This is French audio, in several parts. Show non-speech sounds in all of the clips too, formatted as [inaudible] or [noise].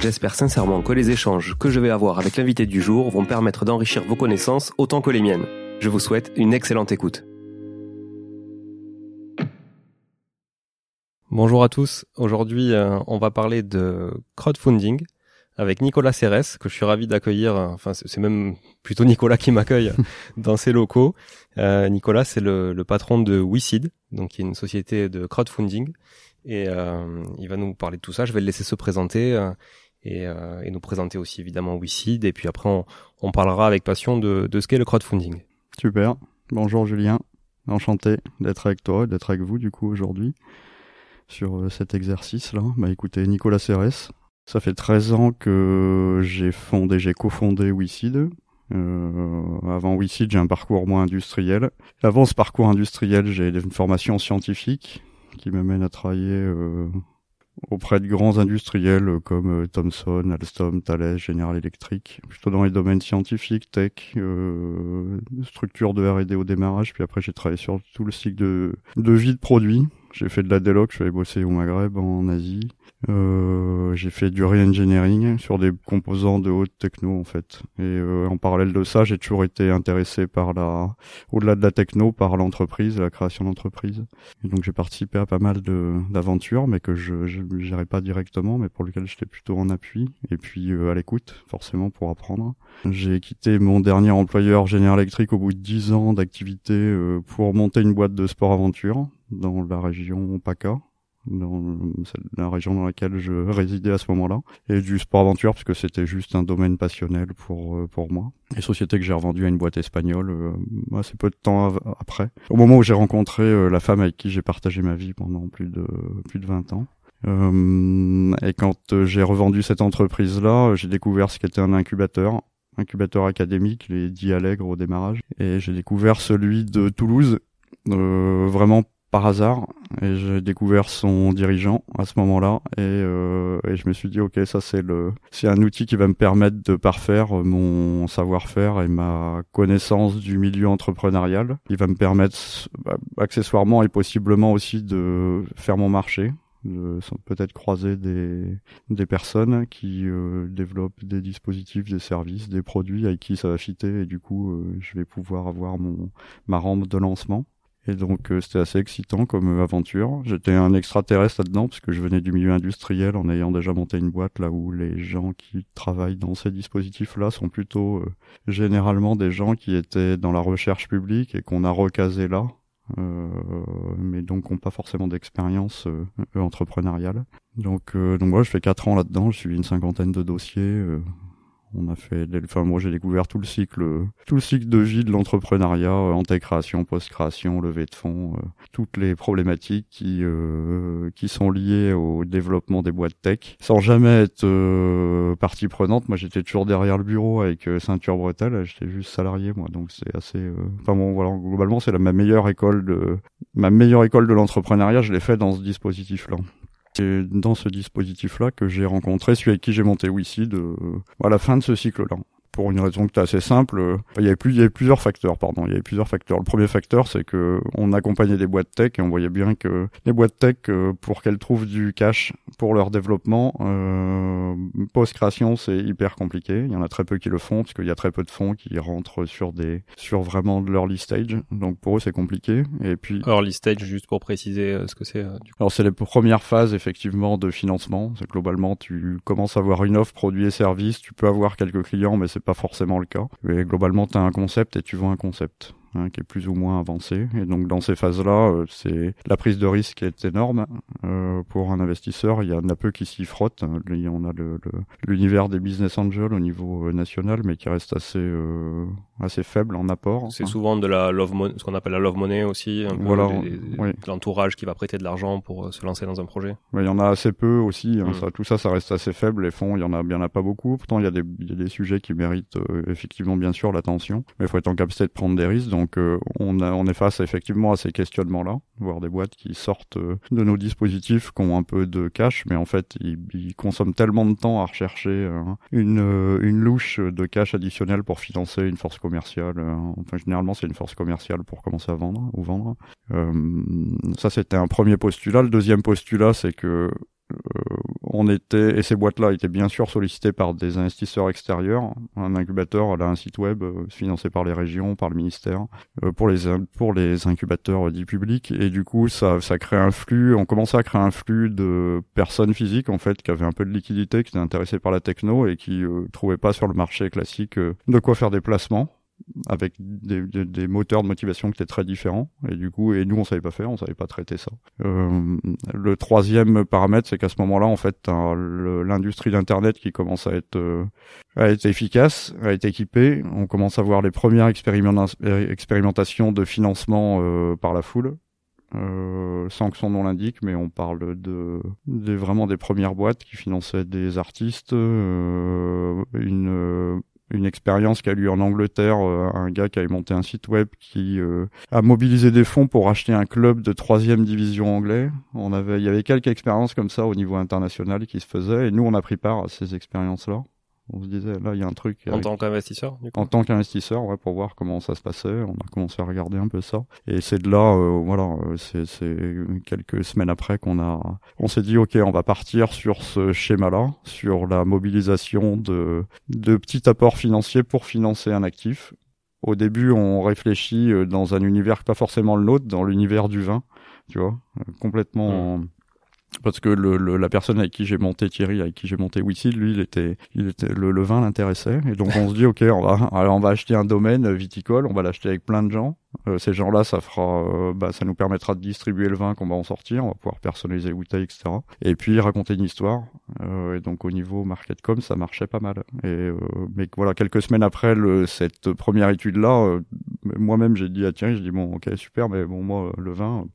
J'espère sincèrement que les échanges que je vais avoir avec l'invité du jour vont permettre d'enrichir vos connaissances autant que les miennes. Je vous souhaite une excellente écoute. Bonjour à tous. Aujourd'hui, euh, on va parler de crowdfunding avec Nicolas Cérès, que je suis ravi d'accueillir. Enfin, c'est même plutôt Nicolas qui m'accueille [laughs] dans ses locaux. Euh, Nicolas, c'est le, patron de WeSeed, donc qui est une société de crowdfunding. Et euh, il va nous parler de tout ça. Je vais le laisser se présenter et, euh, et, nous présenter aussi évidemment WeSeed. Et puis après, on, on parlera avec passion de, de ce qu'est le crowdfunding. Super. Bonjour Julien. Enchanté d'être avec toi, d'être avec vous du coup aujourd'hui sur euh, cet exercice-là. Bah écoutez, Nicolas Cérès, ça fait 13 ans que j'ai fondé, j'ai cofondé WeSeed. Euh, avant WeSeed, j'ai un parcours moins industriel. Avant ce parcours industriel, j'ai une formation scientifique qui m'amène à travailler euh, auprès de grands industriels comme euh, Thomson, Alstom, Thales, General Electric, plutôt dans les domaines scientifiques, tech, euh, structure de R&D au démarrage, puis après j'ai travaillé sur tout le cycle de, vie de produit. J'ai fait de la déloc, je suis allé bosser au Maghreb, en Asie, euh, j'ai fait du re-engineering sur des composants de haute techno en fait. Et euh, en parallèle de ça, j'ai toujours été intéressé par la, au-delà de la techno, par l'entreprise, la création d'entreprise. Et donc j'ai participé à pas mal de d'aventures, mais que je ne gérais pas directement, mais pour lesquelles j'étais plutôt en appui et puis euh, à l'écoute, forcément pour apprendre. J'ai quitté mon dernier employeur General Electric au bout de 10 ans d'activité euh, pour monter une boîte de sport aventure dans la région PACA dans la région dans laquelle je résidais à ce moment-là, et du sport aventure parce que c'était juste un domaine passionnel pour euh, pour moi. Et société que j'ai revendue à une boîte espagnole euh, assez peu de temps après, au moment où j'ai rencontré euh, la femme avec qui j'ai partagé ma vie pendant plus de plus de 20 ans. et quand j'ai revendu cette entreprise-là, j'ai découvert ce qu'était un incubateur, incubateur académique, les 10 Allègre au démarrage, et j'ai découvert celui de Toulouse, vraiment par hasard et j'ai découvert son dirigeant à ce moment-là et, euh, et, je me suis dit ok ça c'est le c'est un outil qui va me permettre de parfaire mon savoir-faire et ma connaissance du milieu entrepreneurial. Il va me permettre bah, accessoirement et possiblement aussi de faire mon marché peut-être croiser des des personnes qui euh, développent des dispositifs des services des produits avec qui ça va fitter et du coup euh, je vais pouvoir avoir mon ma rampe de lancement et donc euh, c'était assez excitant comme euh, aventure. J'étais un extraterrestre là-dedans parce que je venais du milieu industriel en ayant déjà monté une boîte là où les gens qui travaillent dans ces dispositifs-là sont plutôt euh, généralement des gens qui étaient dans la recherche publique et qu'on a recasé là. mais donc n'ont pas forcément d'expérience entrepreneuriale. Donc, donc moi je fais quatre ans là-dedans, je suis une cinquantaine de dossiers, on a fait, enfin moi j'ai découvert tout le cycle, tout le cycle de vie de l'entrepreneuriat, euh, antecréation, post-création, levée de fonds, euh, toutes les problématiques qui euh, qui sont liées au développement des boîtes tech, sans jamais être partie prenante. Moi j'étais toujours derrière le bureau avec ceinture bretelle, j'étais juste salarié moi, donc c'est assez. Enfin bon voilà, globalement c'est ma meilleure école de ma meilleure école de l'entrepreneuriat, je l'ai fait dans ce dispositif là. C'est dans ce dispositif-là que j'ai rencontré celui avec qui j'ai monté WeSeed euh, à la fin de ce cycle-là pour une raison qui est assez simple. Il y avait plus, il y avait plusieurs facteurs, pardon. Il y avait plusieurs facteurs. Le premier facteur, c'est que on accompagnait des boîtes tech et on voyait bien que les boîtes tech, euh, pour qu'elles trouvent du cash pour leur développement, euh, post-création, c'est hyper compliqué. Il y en a très peu qui le font parce qu'il y a très peu de fonds qui rentrent sur des, sur vraiment de l'early stage. Donc pour eux, c'est compliqué. Et puis. Early stage, juste pour préciser euh, ce que c'est. Euh, Alors c'est les premières phases effectivement de financement. C'est globalement, tu commences à avoir une offre produit et service. Tu peux avoir quelques clients, mais c'est pas forcément le cas. Mais globalement, tu as un concept et tu vends un concept. Hein, qui est plus ou moins avancé. Et donc dans ces phases-là, euh, c'est la prise de risque est énorme euh, pour un investisseur. Il y en a peu qui s'y frottent. Il y en a l'univers des business angels au niveau euh, national, mais qui reste assez euh, assez faible en apport. C'est souvent de la love money, ce qu'on appelle la love money aussi. Un voilà, l'entourage qui va prêter de l'argent pour se lancer dans un projet. il y en a assez peu aussi. Hein, mm. ça, tout ça, ça reste assez faible. Les fonds, il y en a bien a pas beaucoup. Pourtant, il y a des, il y a des sujets qui méritent effectivement bien sûr l'attention, mais il faut être en capacité de prendre des risques. Donc euh, on, on est face effectivement à ces questionnements-là, voir des boîtes qui sortent euh, de nos dispositifs, qui ont un peu de cash, mais en fait ils, consomment tellement de temps à rechercher euh, une, une louche de cash additionnel pour financer une force commerciale. enfin généralement c'est une force commerciale pour commencer à vendre ou vendre. ça c'était un premier postulat. Le deuxième postulat c'est que euh, on était et ces boîtes-là étaient bien sûr sollicitées par des investisseurs extérieurs. Un incubateur, elle a un site web euh, financé par les régions, par le ministère, euh, pour les pour les incubateurs dits publics. Et du coup, ça ça crée un flux. On commençait à créer un flux de personnes physiques en fait qui avaient un peu de liquidité, qui étaient intéressées par la techno et qui trouvaient pas sur le marché classique de quoi faire des placements avec des, des, moteurs de motivation qui étaient très différents. Et du coup et nous on savait pas faire on savait pas traiter ça. Euh, le troisième paramètre c'est qu'à ce moment-là en fait l'industrie d'internet qui commence à être euh, à être efficace à être équipée on commence à voir les premières expérimentations de financement euh, par la foule. Euh, sans que son nom l'indique, mais on parle de, de, vraiment des premières boîtes qui finançaient des artistes, euh, une une expérience qu'a eu en Angleterre, euh, un gars qui avait monté un site web qui euh, a mobilisé des fonds pour acheter un club de troisième division anglais. On avait, il y avait quelques expériences comme ça au niveau international qui se faisaient, et nous on a pris part à ces expériences-là. On se disait, là, il y a un truc. En tant qu'investisseur, En tant qu'investisseur, ouais, pour voir comment ça se passait. On a commencé à regarder un peu ça. Et c'est de là, euh, voilà, euh, c'est, c'est quelques semaines après qu'on a, on s'est dit, OK, on va partir sur ce schéma-là, sur la mobilisation de, de petits apports financiers pour financer un actif. Au début, on réfléchit euh, dans un univers pas forcément le nôtre, dans l'univers du vin, tu vois, complètement, mmh parce que le, la personne avec qui j'ai monté Thierry, avec qui j'ai monté Wissy, lui, il était, il était, le, le vin l'intéressait, et donc on se dit, ok, on va, alors on va acheter un domaine viticole, on va l'acheter avec plein de gens. Euh, ces gens-là, ça fera, euh, bah, ça nous permettra de distribuer le vin qu'on va en sortir, on va pouvoir personnaliser le bouteille, etc. Et puis raconter une histoire. Euh, et donc au niveau marketcom, ça marchait pas mal. Et mais voilà, quelques semaines après le, cette première étude-là, moi-même j'ai dit à Thierry, je dis bon, ok, super, mais bon moi le vin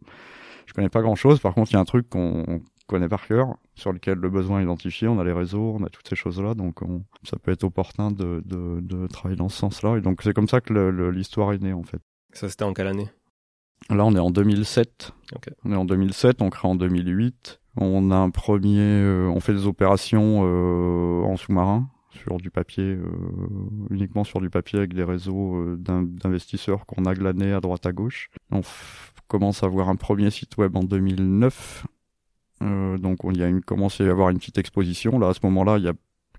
je connais pas grand chose. Par contre, il y a un truc qu'on connaît par cœur, sur lequel le besoin est identifié, on a les réseaux, on a toutes ces choses-là, donc ça peut être opportun de, de, de travailler dans ce sens-là. Et donc c'est comme ça que l'histoire est née en fait. Ça c'était en quelle année? Là on est en 2007. On est en 2007, on crée en 2008. On a un premier, euh, on fait des opérations euh, en sous-marin sur du papier, euh, uniquement sur du papier avec des réseaux d'investisseurs qu'on a glanés à droite à gauche. On commence à avoir un premier site web en 2009 euh, donc il y a une, commence à avoir une petite exposition. Là, à ce moment-là, il y a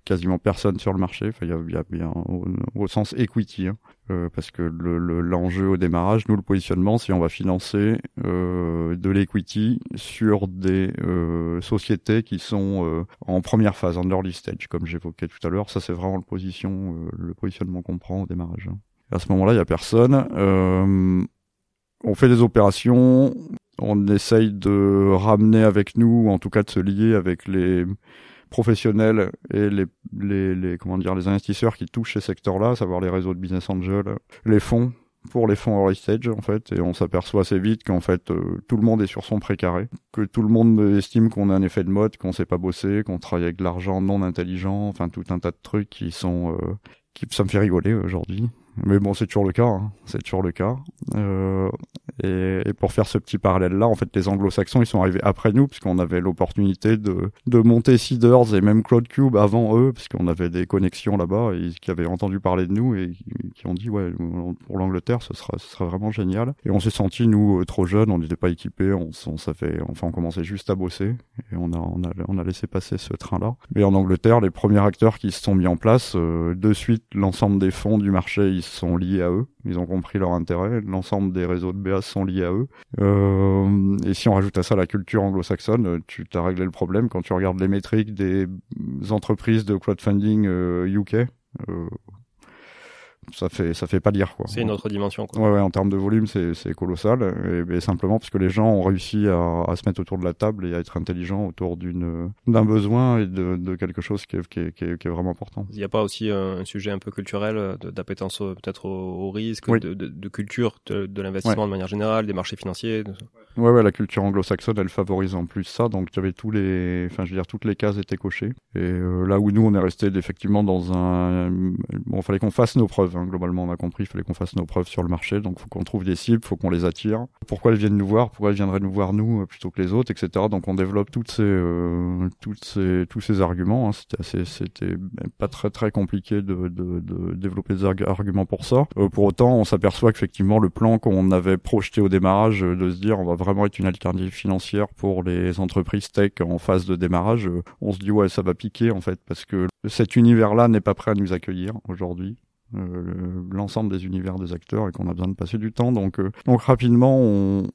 quasiment personne sur le marché. Enfin, il y a, y a bien au, sens equity, hein. euh, parce que l'enjeu au démarrage, nous le positionnement, c'est on va financer euh, de l'equity sur des euh, sociétés qui sont euh, en première phase, en early stage, comme j'évoquais tout à l'heure. Ça, c'est vraiment le position, euh, le positionnement qu'on prend au démarrage. Hein. À ce moment-là, il y a personne. On fait des opérations on essaye de ramener avec nous, ou en tout cas de se lier avec les professionnels et les, les, les comment dire les investisseurs qui touchent ces secteurs-là, à savoir les réseaux de business angel, les fonds pour les fonds early stage en fait. Et on s'aperçoit assez vite qu'en fait euh, tout le monde est sur son précaré que tout le monde estime qu'on a un effet de mode qu'on sait pas bosser qu'on travaille avec de l'argent non intelligent enfin tout un tas de trucs qui sont euh, qui ça me fait rigoler aujourd'hui mais bon, c'est toujours le cas. Hein. C'est toujours le cas. Euh, et, et, pour faire ce petit parallèle-là, en fait, les Anglo-Saxons, ils sont arrivés après nous, puisqu'on avait l'opportunité de, de monter Seeders et même CloudCube avant eux, puisqu'on avait des connexions là-bas et qui avaient entendu parler de nous et qui ont dit ouais, pour l'Angleterre, ce sera, ce sera vraiment génial. Et on s'est senti nous euh, trop jeunes, on n'était pas équipés, on, on fait, enfin, on commençait juste à bosser et on a, on a, on a laissé passer ce train-là. Mais en Angleterre, les premiers acteurs qui se sont mis en place, euh, de suite, l'ensemble des fonds du marché, sont liés à eux. Ils ont compris leur intérêt. L'ensemble des réseaux de BA sont liés à eux. Euh, et si on rajoute à ça la culture anglo-saxonne, tu t'as réglé le problème. Quand tu regardes les métriques des entreprises de crowdfunding UK, euh, ça fait ça fait pas dire quoi. C'est une autre dimension quoi. Ouais, ouais en termes de volume c'est c'est colossal et, simplement parce que les gens ont réussi à, à, se mettre autour de la table et à être intelligents autour d'une d'un besoin et de, de quelque chose qui est, qui, est, qui, est, qui est vraiment important. Il n'y a pas aussi un sujet un peu culturel d'appétence peut-être au, risque, de, de, de, culture de, l'investissement de manière générale, des marchés financiers. Ouais ouais la culture anglo-saxonne elle favorise en plus ça donc tu avais tous les enfin je veux dire toutes les cases étaient cochées et euh, là où nous on est resté effectivement dans un bon fallait qu'on fasse nos preuves Hein. Globalement, on a compris, il fallait qu'on fasse nos preuves sur le marché. Donc, faut qu'on trouve des cibles, faut qu'on les attire. Pourquoi elles viennent nous voir Pourquoi elles viendraient nous voir nous euh, plutôt que les autres, etc. Donc, on développe toutes ces, euh, toutes ces, tous ces arguments. Hein. C'était pas très très compliqué de, de, de développer des arguments pour ça. Euh, pour autant, on s'aperçoit qu'effectivement, le plan qu'on avait projeté au démarrage, de se dire, on va vraiment être une alternative financière pour les entreprises tech en phase de démarrage, on se dit ouais, ça va piquer en fait, parce que cet univers-là n'est pas prêt à nous accueillir aujourd'hui. Euh, l'ensemble des univers des acteurs et qu'on a besoin de passer du temps. Donc, euh, donc rapidement, on,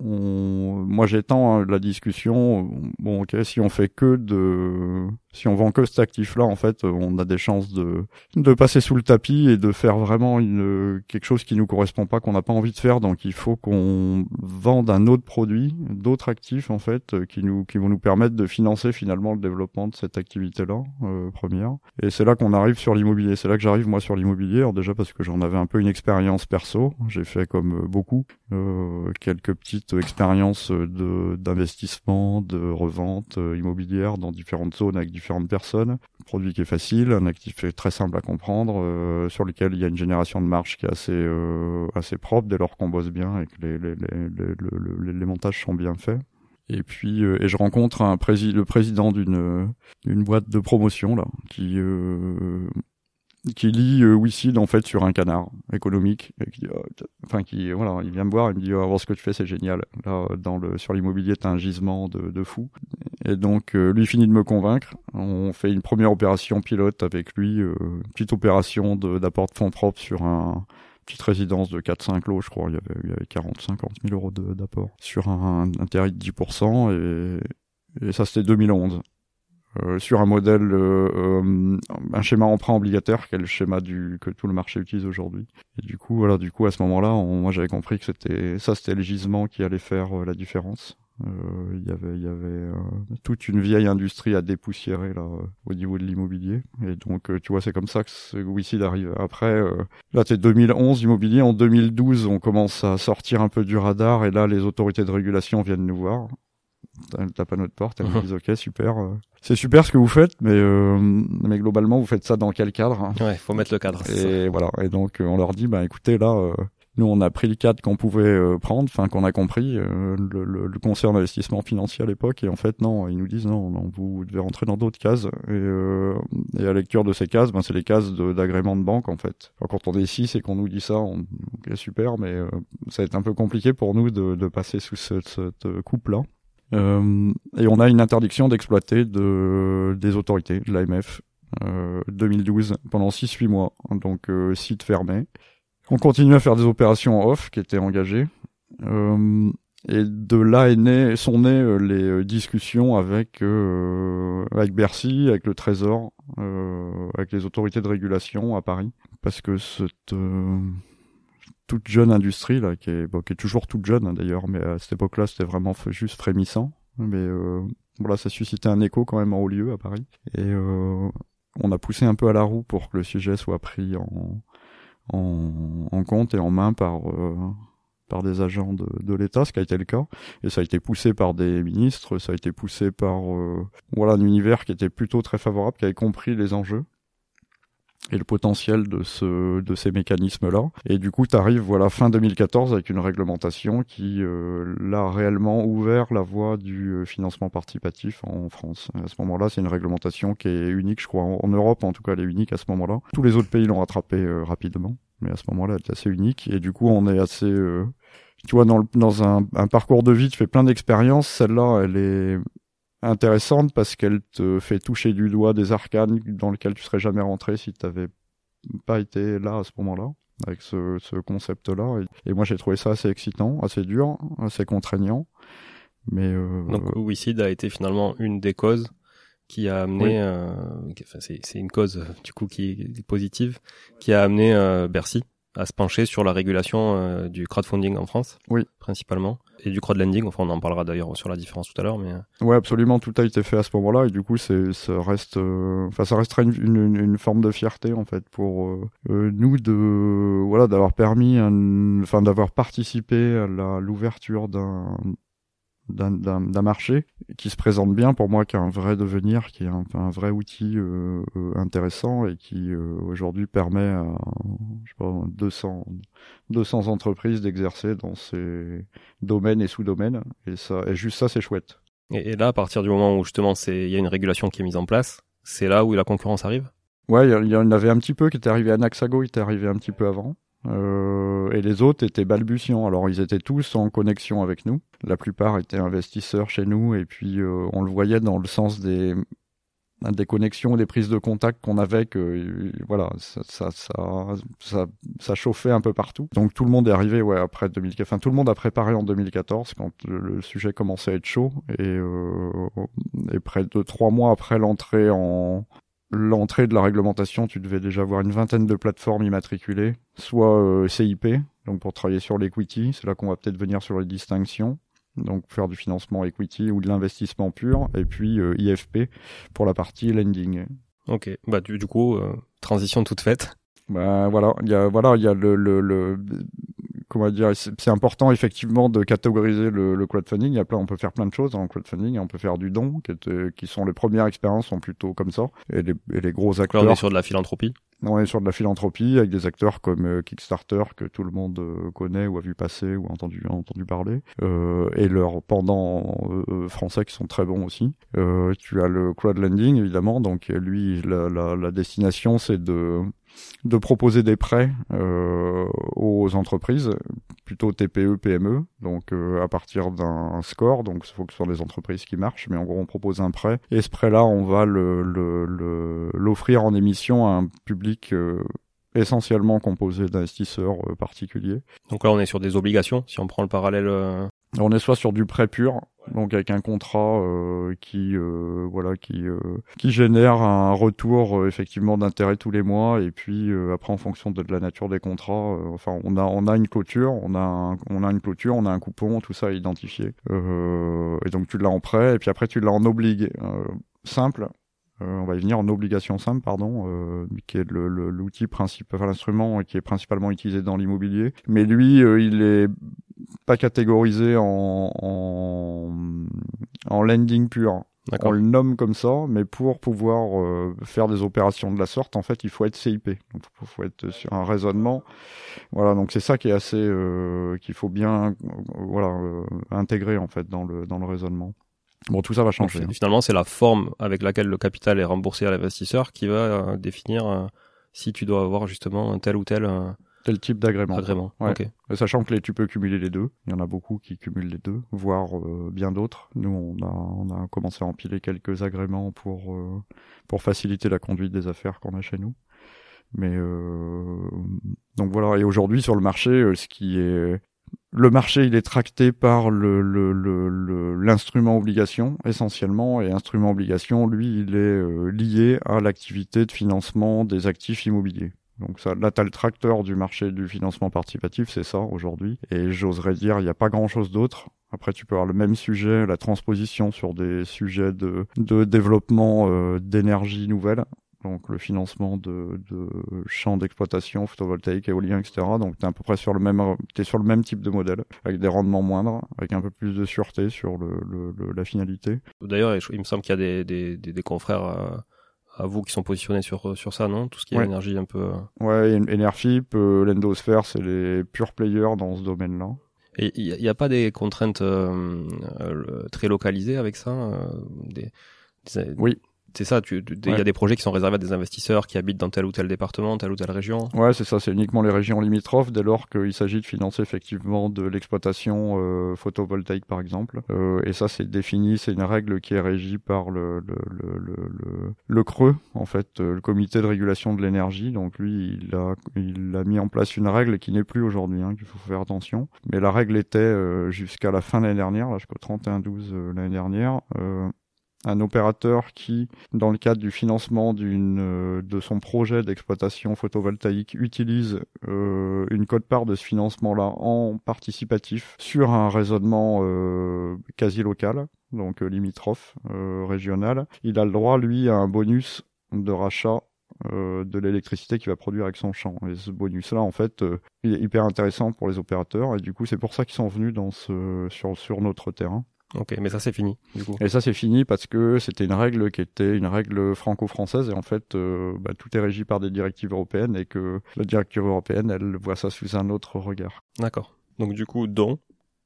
on, moi j'étends hein, la discussion. Bon, ok, si on fait que de si on vend que cet actif-là, en fait, on a des chances de, de passer sous le tapis et de faire vraiment une, quelque chose qui nous correspond pas, qu'on n'a pas envie de faire. Donc, il faut qu'on vende un autre produit, d'autres actifs, en fait, qui nous, qui vont nous permettre de financer finalement le développement de cette activité-là, euh, première. Et c'est là qu'on arrive sur l'immobilier. C'est là que j'arrive, moi, sur l'immobilier. Déjà parce que j'en avais un peu une expérience perso. J'ai fait comme beaucoup, euh, quelques petites expériences de, d'investissement, de revente euh, immobilière dans différentes zones avec différentes personnes. Un produit qui est facile, un actif très simple à comprendre, euh, sur lequel il y a une génération de marge qui est assez euh, assez propre dès lors qu'on bosse bien et que les, les, les, les, montages sont bien faits. Et puis euh, et je rencontre un président, le président d'une d'une boîte de promotion là qui qui lit euh, Wicid en fait sur un canard économique et qui oh, enfin qui voilà il vient me voir il me dit oh, ce que tu fais c'est génial. Là dans le sur l'immobilier t'as un gisement de, de fou. Et donc euh, lui finit de me convaincre. On fait une première opération pilote avec lui euh, petite opération d'apport de, fonds propres sur un petite résidence de 4-5 lots, je crois, il y avait, il y avait 40-50 000 euros d'apport sur un, un de 10%, et, et ça c'était 2011. Euh, sur un modèle, euh, euh, un schéma emprunt obligataire, qui est le schéma du que tout le marché utilise aujourd'hui. Et du coup, voilà, du coup, à ce moment-là, moi, j'avais compris que c'était ça, c'était le gisement qui allait faire la différence. Il y avait, il y avait toute une vieille industrie à dépoussiérer là au niveau de l'immobilier. Et donc, tu vois, c'est comme ça que ce WICID arrive. Après, là, c'est 2011 immobilier. En 2012, on commence à sortir un peu du radar, et là, les autorités de régulation viennent nous voir Elle tape à notre porte, elle nous dit ok super, c'est super ce que vous faites, mais mais globalement vous faites ça dans quel cadre hein? Ouais, faut mettre le cadre. Et voilà, et donc on leur dit bah écoutez là nous, on a pris le cadre qu'on pouvait euh, prendre, enfin qu'on a compris, euh, le, le, le, conseil d'investissement financier à l'époque, et en fait non, ils nous disent non, non vous devez rentrer dans d'autres cases. Et, euh, et, à la lecture de ces cases, ben, c'est les cases d'agrément de, banque en fait. quand on est ici, c'est qu'on nous dit ça, on, ok super, mais ça va être un peu compliqué pour nous de, de passer sous cette, cette coupe-là. Euh, et on a une interdiction d'exploiter de, des autorités, de l'AMF, euh, 2012, pendant 6-8 mois. Donc site fermé. On continue à faire des opérations off qui étaient engagées. Euh, et de là est né, sont nées euh, les euh, discussions avec euh, avec Bercy, avec le Trésor, euh, avec les autorités de régulation à Paris, parce que cette toute jeune industrie là, qui est, qui est toujours toute jeune hein, d'ailleurs, mais à cette époque-là c'était vraiment juste frémissant. Mais voilà, ça suscitait un écho quand même en haut lieu à Paris, et on a poussé un peu à la roue pour que le sujet soit pris en en, compte et en main par euh, par des agents de, de l'État, ce qui a été le cas, et ça a été poussé par des ministres, ça a été poussé par euh, voilà un univers qui était plutôt très favorable, qui avait compris les enjeux et le potentiel de ce de ces mécanismes là et du coup tu arrives voilà fin 2014 avec une réglementation qui euh, l'a réellement ouvert la voie du euh, financement participatif en France. À ce moment-là c'est une réglementation qui est unique je crois en, Europe en tout cas elle est unique à ce moment-là. Tous les autres pays l'ont rattrapé euh, rapidement mais à ce moment-là elle est assez unique. Et du coup on est assez euh, tu vois dans, dans un, un parcours de vie tu fais plein d'expériences. Celle-là elle est intéressante parce qu'elle te fait toucher du doigt des arcanes dans lesquels tu serais jamais rentré si tu n'avais pas été là à ce moment-là avec ce, ce concept-là. Et, moi, j'ai trouvé ça assez excitant, assez dur, assez contraignant. Mais euh, donc, Wicid a été finalement une des causes qui a amené, euh, enfin, c'est une cause du coup qui est positive, qui a amené euh, Bercy à se pencher sur la régulation euh, du crowdfunding en France, oui. principalement, et du crowdlending. Enfin, on en parlera d'ailleurs sur la différence tout à l'heure, mais euh. ouais, absolument, tout a été fait à ce moment-là, et du coup, c'est ça reste, euh, ça restera une, une, une, forme de fierté en fait pour nous de voilà d'avoir permis, enfin, d'avoir participé à l'ouverture d'un d'un marché qui se présente bien pour moi, qui a un vrai devenir, qui est un, un vrai outil euh, euh intéressant et qui euh, aujourd'hui permet à je sais pas, 200, 200 entreprises d'exercer dans ces domaines et sous-domaines. Et ça, et juste ça, c'est chouette. Et, et, là, à partir du moment où justement il y a une régulation qui est mise en place, c'est là où la concurrence arrive? Ouais, il y, en avait un petit peu qui était arrivé à Naxago, il était arrivé un petit peu avant. Euh, et les autres étaient balbutiants. Alors ils étaient tous en connexion avec nous. La plupart étaient investisseurs chez nous et puis euh, on le voyait dans le sens des des connexions, des prises de contact qu'on avait que voilà ça, ça ça, ça chauffait un peu partout. Donc tout le monde est arrivé ouais après 2014. Enfin tout le monde a préparé en 2014 quand le, sujet commençait à être chaud et euh, et près de trois mois après l'entrée en l'entrée de la réglementation, tu devais déjà avoir une vingtaine de plateformes immatriculées, soit euh, CIP, donc pour travailler sur l'equity, c'est là qu'on va peut-être venir sur les distinctions, donc faire du financement equity ou de l'investissement pur, et puis euh, IFP pour la partie lending. Ok, bah du, du coup, euh, transition toute faite. Bah voilà, il y a voilà, il y a le, le, le comment dire, c'est important effectivement de catégoriser le, le, crowdfunding. Il y a plein, on peut faire plein de choses en crowdfunding. On peut faire du don, qui, qui sont les premières expériences sont plutôt comme ça. Et les, et les gros acteurs. Là, on est sur de la philanthropie. On est sur de la philanthropie avec des acteurs comme euh, Kickstarter que tout le monde euh, connaît ou a vu passer ou a entendu entendu parler euh, et leurs pendant euh, français qui sont très bons aussi. tu as le crowdlending évidemment donc lui la, la, la destination c'est de de proposer des prêts euh, aux entreprises, plutôt TPE, PME, donc euh, à partir d'un score, donc il faut que ce soit des entreprises qui marchent, mais en gros on propose un prêt, et ce prêt-là on va l'offrir le, le, en émission à un public euh, essentiellement composé d'investisseurs particuliers. Donc là on est sur des obligations, si on prend le parallèle on est soit sur du prêt pur, donc avec un contrat euh, qui euh, voilà qui euh, qui génère un retour effectivement d'intérêt tous les mois. Et puis après en fonction de, la nature des contrats enfin on a on a une clôture on a on a une clôture on a un coupon tout ça est identifié. Et donc tu l'as en prêt et puis après tu l'as en obligue simple on va y venir en obligation simple, pardon, qui est l'outil principal, enfin l'instrument qui est principalement utilisé dans l'immobilier. Mais lui, il est pas catégorisé en, en, en lending pur. On le nomme comme ça, mais pour pouvoir euh, faire des opérations de la sorte, en fait, il faut être CIP. Donc, il faut être sur un raisonnement. Voilà, donc c'est ça qui est assez, euh, qu'il faut bien, euh, voilà, intégrer en fait dans le dans le raisonnement. Bon, tout ça va changer. Hein. Finalement, c'est la forme avec laquelle le capital est remboursé à l'investisseur qui va définir si tu dois avoir justement un tel ou tel tel type d'agrément. Agrément. Sachant que les, tu peux cumuler les deux. Il y en a beaucoup qui cumulent les deux, voire euh, bien d'autres. Nous, on a, on a commencé à empiler quelques agréments pour, euh, pour faciliter la conduite des affaires qu'on a chez nous. Mais euh, donc voilà. Et aujourd'hui, sur le marché, ce qui est le marché, il est tracté par l'instrument obligation essentiellement, et instrument obligation, lui, il est lié à l'activité de financement des actifs immobiliers. Donc ça, là, tu le tracteur du marché du financement participatif, c'est ça aujourd'hui. Et j'oserais dire, il n'y a pas grand-chose d'autre. Après, tu peux avoir le même sujet, la transposition sur des sujets de, de développement euh, d'énergie nouvelle. Donc le financement de, de champs d'exploitation photovoltaïque, éolien, etc. Donc tu es à peu près sur le même, es sur le même type de modèle, avec des rendements moindres, avec un peu plus de sûreté sur le, le, la finalité. D'ailleurs, il me semble qu'il y a des, des, des, des confrères... Euh, à vous qui sont positionnés sur, sur ça, non? Tout ce qui est énergie un peu. Euh. Ouais, Enerfip, euh, l'Endosphere, c'est les purs players dans ce domaine-là. Et il n'y a, pas des contraintes euh, très localisées avec ça des, Oui, c'est ça, il y a des projets qui sont réservés à des investisseurs qui habitent dans tel ou tel département, telle ou telle région. Ouais, c'est ça, c'est uniquement les régions limitrophes dès lors qu'il s'agit de financer effectivement de l'exploitation euh, photovoltaïque par exemple. Euh, et ça, c'est défini, c'est une règle qui est régie par le, le, le, le, le creux, en fait, euh, le comité de régulation de l'énergie. Donc lui, il a, il a mis en place une règle qui n'est plus aujourd'hui, hein, qu'il faut faire attention. Mais la règle était euh, jusqu'à la fin de l'année dernière, jusqu'au 31-12 l'année dernière, un opérateur qui, dans le cadre du financement euh, de son projet d'exploitation photovoltaïque, utilise euh, une cote-part de ce financement-là en participatif sur un raisonnement euh, quasi local, donc limitrophe régional, il a le droit, lui, à un bonus de rachat de l'électricité qu'il va produire avec son champ. Et ce bonus-là, en fait, il est hyper intéressant pour les opérateurs. Et du coup, c'est pour ça qu'ils sont venus sur notre terrain. Ok, mais ça c'est fini. Du coup. Et ça c'est fini parce que c'était une règle qui était une règle franco-française et en fait euh, bah, tout est régi par des directives européennes et que la directive européenne elle voit ça sous un autre regard. D'accord. Donc du coup don,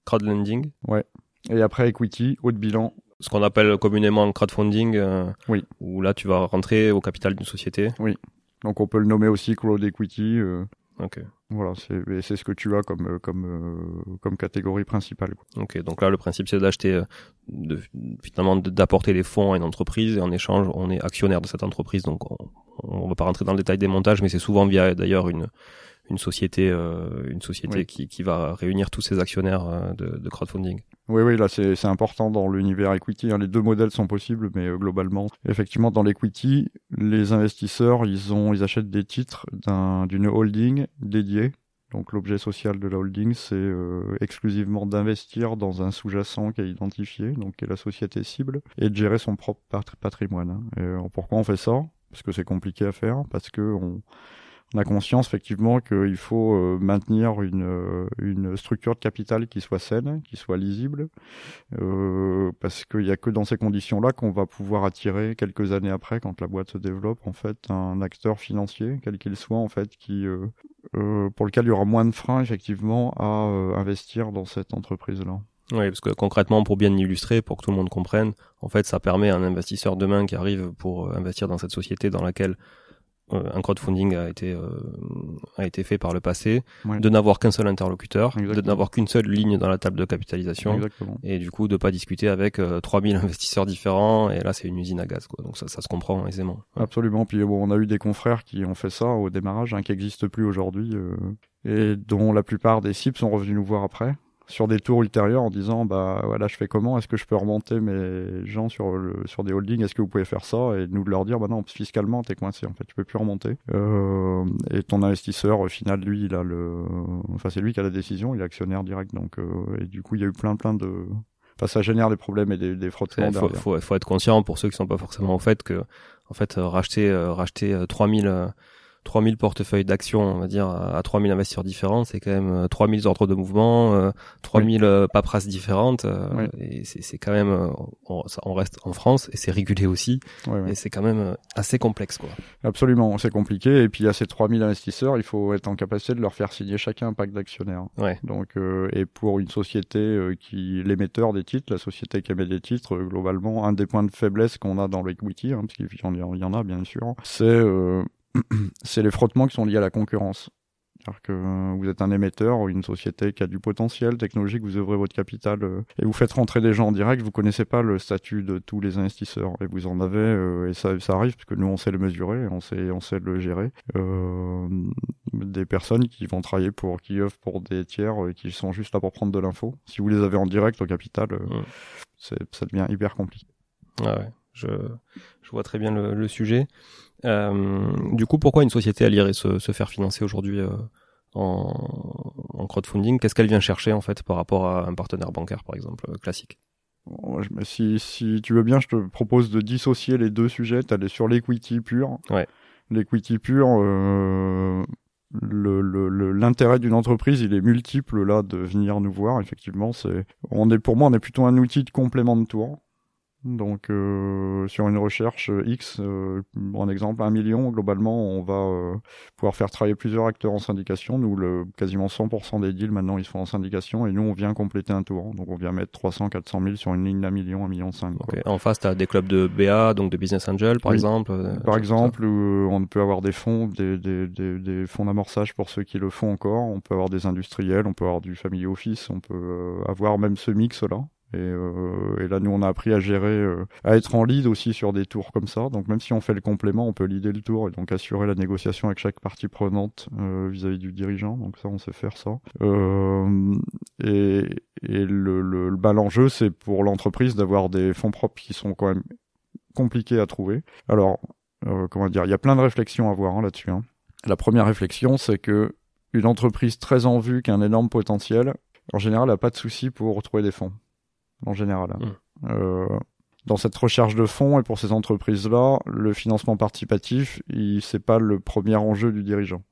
crowdlending. Ouais. Et après equity, haut de bilan. Ce qu'on appelle communément crowdfunding. Euh, oui. Où là tu vas rentrer au capital d'une société. Oui. Donc on peut le nommer aussi crowd equity. Euh, Ok. Voilà, c'est ce que tu as comme comme euh, comme catégorie principale. Ok, donc là le principe c'est d'acheter, euh, de, finalement d'apporter les fonds à une entreprise et en échange on est actionnaire de cette entreprise. Donc on, on va pas rentrer dans le détail des montages, mais c'est souvent via d'ailleurs une une société, euh, une société qui, qui va réunir tous ces actionnaires euh, de, de, crowdfunding. Oui, oui, là c'est important dans l'univers equity. Hein. Les deux modèles sont possibles, mais euh, globalement, effectivement, dans l'equity, les investisseurs, ils ont, ils achètent des titres d'une holding dédiée. Donc l'objet social de la holding, c'est exclusivement d'investir dans un sous-jacent qui est identifié, donc qui est la société cible, et de gérer son propre patrimoine. Hein. Et, pourquoi on fait ça? Parce que c'est compliqué à faire, parce que on on a conscience effectivement qu'il faut euh, maintenir une, euh, une structure de capital qui soit saine, qui soit lisible, euh, parce qu'il n'y a que dans ces conditions-là qu'on va pouvoir attirer quelques années après, quand la boîte se développe, en fait, un acteur financier, quel qu'il soit, en fait, qui pour lequel il y aura moins de freins effectivement à investir dans cette entreprise-là. Oui, parce que concrètement, pour bien illustrer, pour que tout le monde comprenne, en fait, ça permet à un investisseur demain qui arrive pour investir dans cette société dans laquelle euh, un crowdfunding a été euh, a été fait par le passé, de n'avoir qu'un seul interlocuteur, de n'avoir qu'une seule ligne dans la table de capitalisation, et du coup de pas discuter avec 3000 euh, [laughs] investisseurs différents. Et là, c'est une usine à gaz, quoi. Donc ça, ça se comprend aisément. Absolument. Puis bon, on a eu des confrères qui ont fait ça au démarrage, hein, qui n'existent plus aujourd'hui, et dont la plupart des cibles sont revenus nous voir après sur des tours ultérieurs en disant bah voilà je fais comment? Est-ce que je peux remonter mes gens sur le sur des holdings? Est-ce que vous pouvez faire ça? Et nous de leur dire bah non fiscalement t'es coincé en fait tu peux plus remonter. Euh, et ton investisseur au final lui il a le enfin c'est lui qui a la décision il est actionnaire direct donc euh, et du coup il y a eu plein plein de Enfin, ça génère des problèmes et des, des frottements. Il faut, faut, faut, être conscient pour ceux qui sont pas forcément au fait que en fait, racheter, racheter 3000 3000 portefeuilles d'actions, on va dire, à 3000 investisseurs différents, c'est quand même 3000 euh, ordres de mouvement, 3000 euh, paperasses différentes, euh, et c'est quand même, on, reste en France, et c'est régulé aussi, et c'est quand même assez complexe, quoi. Absolument, c'est compliqué, et puis à ces 3000 investisseurs, il faut être en capacité de leur faire signer chacun un pack d'actionnaires. Donc, et pour une société qui, l'émetteur des titres, la société qui émet des titres, globalement, un des points de faiblesse qu'on a dans l'equity, hein, parce qu'il y en a bien sûr, c'est [clears throat] c'est les frottements qui sont liés à la concurrence. C'est-à-dire que euh, vous êtes un émetteur ou une société qui a du potentiel technologique, vous ouvrez votre capital euh, et vous faites rentrer des gens en direct, vous connaissez pas le statut de tous les investisseurs et vous en avez euh, et ça, ça arrive parce que nous on sait le mesurer, on sait on sait le gérer. des personnes qui vont travailler pour qui œuvrent pour des tiers et qui sont juste là pour prendre de l'info. Si vous les avez en direct au capital, ça devient hyper compliqué. Ah ouais, je je vois très bien le, le sujet. Euh, du coup, pourquoi une société irait se, se faire financer aujourd'hui euh, en, en, crowdfunding? Qu'est-ce qu'elle vient chercher en fait par rapport à un partenaire bancaire, par exemple, euh, classique? Si, si tu veux bien, je te propose de dissocier les deux sujets. Tu sur l'equity pur. Ouais. L'equity pur, euh, l'intérêt le, d'une entreprise, il est multiple là de venir nous voir. Effectivement, c'est, on est pour moi, on est plutôt un outil de complément de tour. Donc euh, sur une recherche euh, X, euh, un exemple, un million, globalement, on va euh, pouvoir faire travailler plusieurs acteurs en syndication. Nous, le, quasiment 100% des deals maintenant, ils sont en syndication et nous, on vient compléter un tour. Donc on vient mettre 300, 400 000 sur une ligne d'un million, un million cinq. En face, tu as des clubs de BA, donc de Business Angel, par exemple. Par exemple, on peut avoir des fonds, des, des, des, des fonds d'amorçage pour ceux qui le font encore. On peut avoir des industriels, on peut avoir du family office, on peut avoir même ce mix-là. Et, euh, et, là, nous, on a appris à gérer, euh, à être en lead aussi sur des tours comme ça. Donc, même si on fait le complément, on peut leader le tour et donc assurer la négociation avec chaque partie prenante euh, vis-à-vis du dirigeant. Donc ça, on sait faire ça. Euh, et, et le, le, l'enjeu, c'est pour l'entreprise d'avoir des fonds propres qui sont quand même compliqués à trouver. Alors, comment dire, il y a plein de réflexions à voir hein, là-dessus. Hein. La première réflexion, c'est que une entreprise très en vue qui a un énorme potentiel, en général, n'a pas de souci pour retrouver des fonds en général. Mmh. Euh, dans cette recherche de fonds et pour ces entreprises-là, le financement participatif, c'est pas le premier enjeu du dirigeant.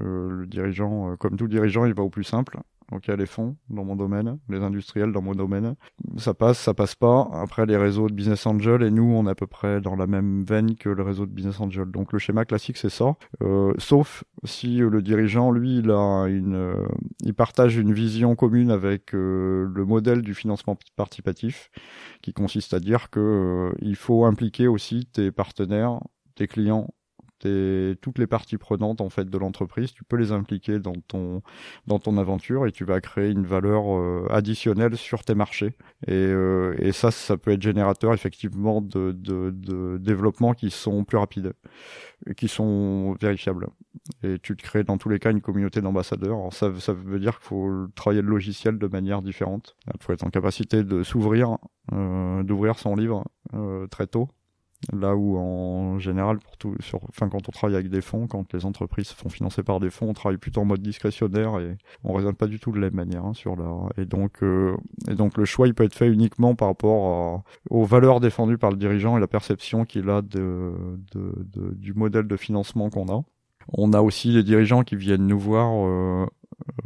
Euh, le dirigeant, euh, comme tout dirigeant, il va au plus simple. Donc il y a les fonds dans mon domaine, les industriels dans mon domaine. Ça passe, ça passe pas. Après les réseaux de business angel et nous on est à peu près dans la même veine que le réseau de business angel. Donc le schéma classique c'est ça. Euh, sauf si euh, le dirigeant lui il a une, euh, il partage une vision commune avec euh, le modèle du financement participatif, qui consiste à dire que il faut impliquer aussi tes partenaires, tes clients toutes les parties prenantes en fait de l'entreprise, tu peux les impliquer dans ton dans ton aventure et tu vas créer une valeur euh, additionnelle sur tes marchés. Et, euh, et ça, ça peut être générateur effectivement de, de, de développement qui sont plus rapides, qui sont vérifiables. Et tu te crées dans tous les cas une communauté d'ambassadeurs. Ça, ça veut dire qu'il faut travailler le logiciel de manière différente. Il faut être en capacité de s'ouvrir, euh, d'ouvrir son livre euh, très tôt Là où en général, pour tout, sur, enfin quand on travaille avec des fonds, quand les entreprises sont financées par des fonds, on travaille plutôt en mode discrétionnaire et on raisonne pas du tout de la même manière hein, sur la. Et donc, euh, et donc le choix il peut être fait uniquement par rapport aux valeurs défendues par le dirigeant et la perception qu'il a de, de, de, du modèle de financement qu'on a. On a aussi les dirigeants qui viennent nous voir. Euh,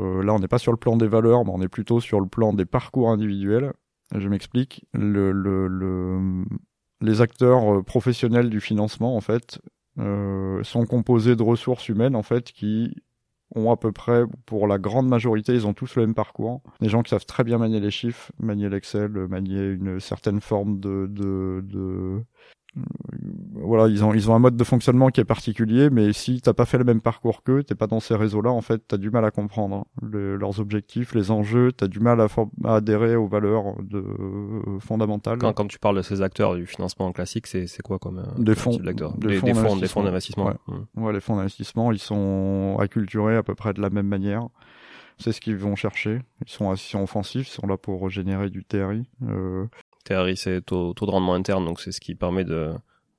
euh, là, on n'est pas sur le plan des valeurs, mais on est plutôt sur le plan des parcours individuels. Je m'explique. Le, le, le, les acteurs euh, professionnels du financement, en fait, euh, sont composés de ressources humaines, en fait, qui ont à peu près, pour la grande majorité, ils ont tous le même parcours. Des gens qui savent très bien manier les chiffres, manier l'Excel, manier une certaine forme de, de, de voilà, ils ont ils ont un mode de fonctionnement qui est particulier, mais si t'as pas fait le même parcours qu'eux, t'es pas dans ces réseaux-là, en fait, t'as du mal à comprendre hein, leurs objectifs, les enjeux, t'as du mal à, adhérer aux valeurs de, euh, fondamentales. Quand, quand tu parles de ces acteurs du financement classique, c'est c'est quoi comme euh, des fonds, des, des, fonds, des fonds d'investissement. Ouais. Mmh. ouais. les fonds d'investissement, ils sont acculturés à peu près de la même manière. C'est ce qu'ils vont chercher. Ils sont, ils sont offensifs, ils sont là pour générer du TRI. Euh, TRI, c'est taux, taux de rendement interne, donc c'est ce qui permet de,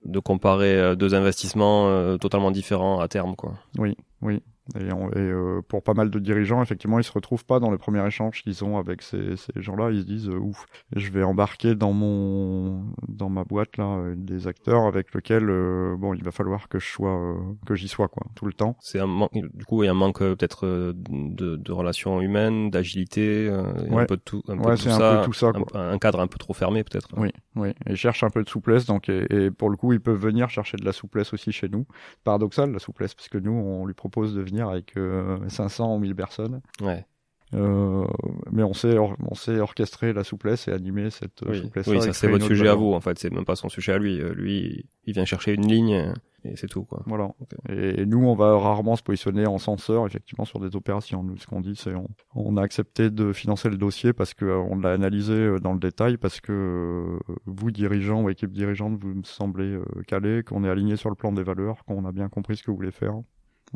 de comparer euh, deux investissements euh, totalement différents à terme, quoi. Oui, oui. Et, on- et, euh, pour pas mal de dirigeants, effectivement, ils se retrouvent pas dans le premier échange qu'ils ont avec ces, ces gens-là. Ils se disent euh, ouf, je vais embarquer dans mon dans ma boîte là euh, des acteurs avec lesquels euh, bon, il va falloir que je sois que j'y sois quoi tout le temps. C'est un man- du coup il y a un manque peut-être de, de relations humaines, d'agilité, un peu de tout, un peu Ouais, de tout un ça, peu tout ça, un- quoi. un, cadre un peu trop fermé peut-être. Oui, oui. Et ils cherchent un peu de souplesse, donc et, et pour le coup, ils peuvent venir chercher de la souplesse aussi chez nous. Paradoxal la souplesse, parce que nous, on lui propose de venir avec euh, 500 ou 1000 personnes. Ouais. Euh, mais on sait, or- on sait orchestrer la souplesse et animer cette euh, Oui, souplesse. oui, ça c'est votre sujet à vous en fait, c'est même pas son sujet à lui. Euh, Lui, il vient chercher une ligne euh, et c'est tout quoi. Voilà. Et, nous, on va rarement se positionner en censeur, effectivement, sur des opérations. Nous, ce qu'on dit, c'est on, on a accepté de financer le dossier parce que euh, on l'a analysé euh, dans le détail, parce que euh, vous, dirigeants ou équipe dirigeante, vous me semblez euh, calés, qu'on est aligné sur le plan des valeurs, qu'on a bien compris ce que vous voulez faire.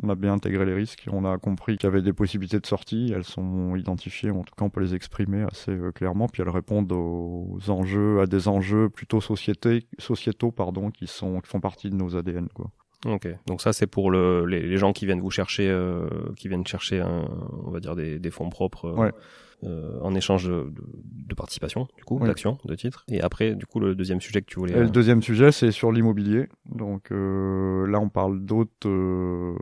On a bien intégré les risques, on a compris qu'il y avait des possibilités de sortie, elles sont identifiées, en tout cas on peut les exprimer assez euh, clairement, puis elles répondent aux enjeux, à des enjeux plutôt sociétaux pardon, qui sont qui font partie de nos ADN quoi. Ok, donc ça c'est pour le, les, les gens qui viennent vous chercher, euh, qui viennent chercher, un, on va dire des, des fonds propres euh, Ouais. euh, en échange de participation, du coup, Oui. d'actions, de titres. Et après, du coup, le deuxième sujet que tu voulais. Et le euh, deuxième sujet, c'est sur l'immobilier. Donc euh, là, on parle d'autres. euh,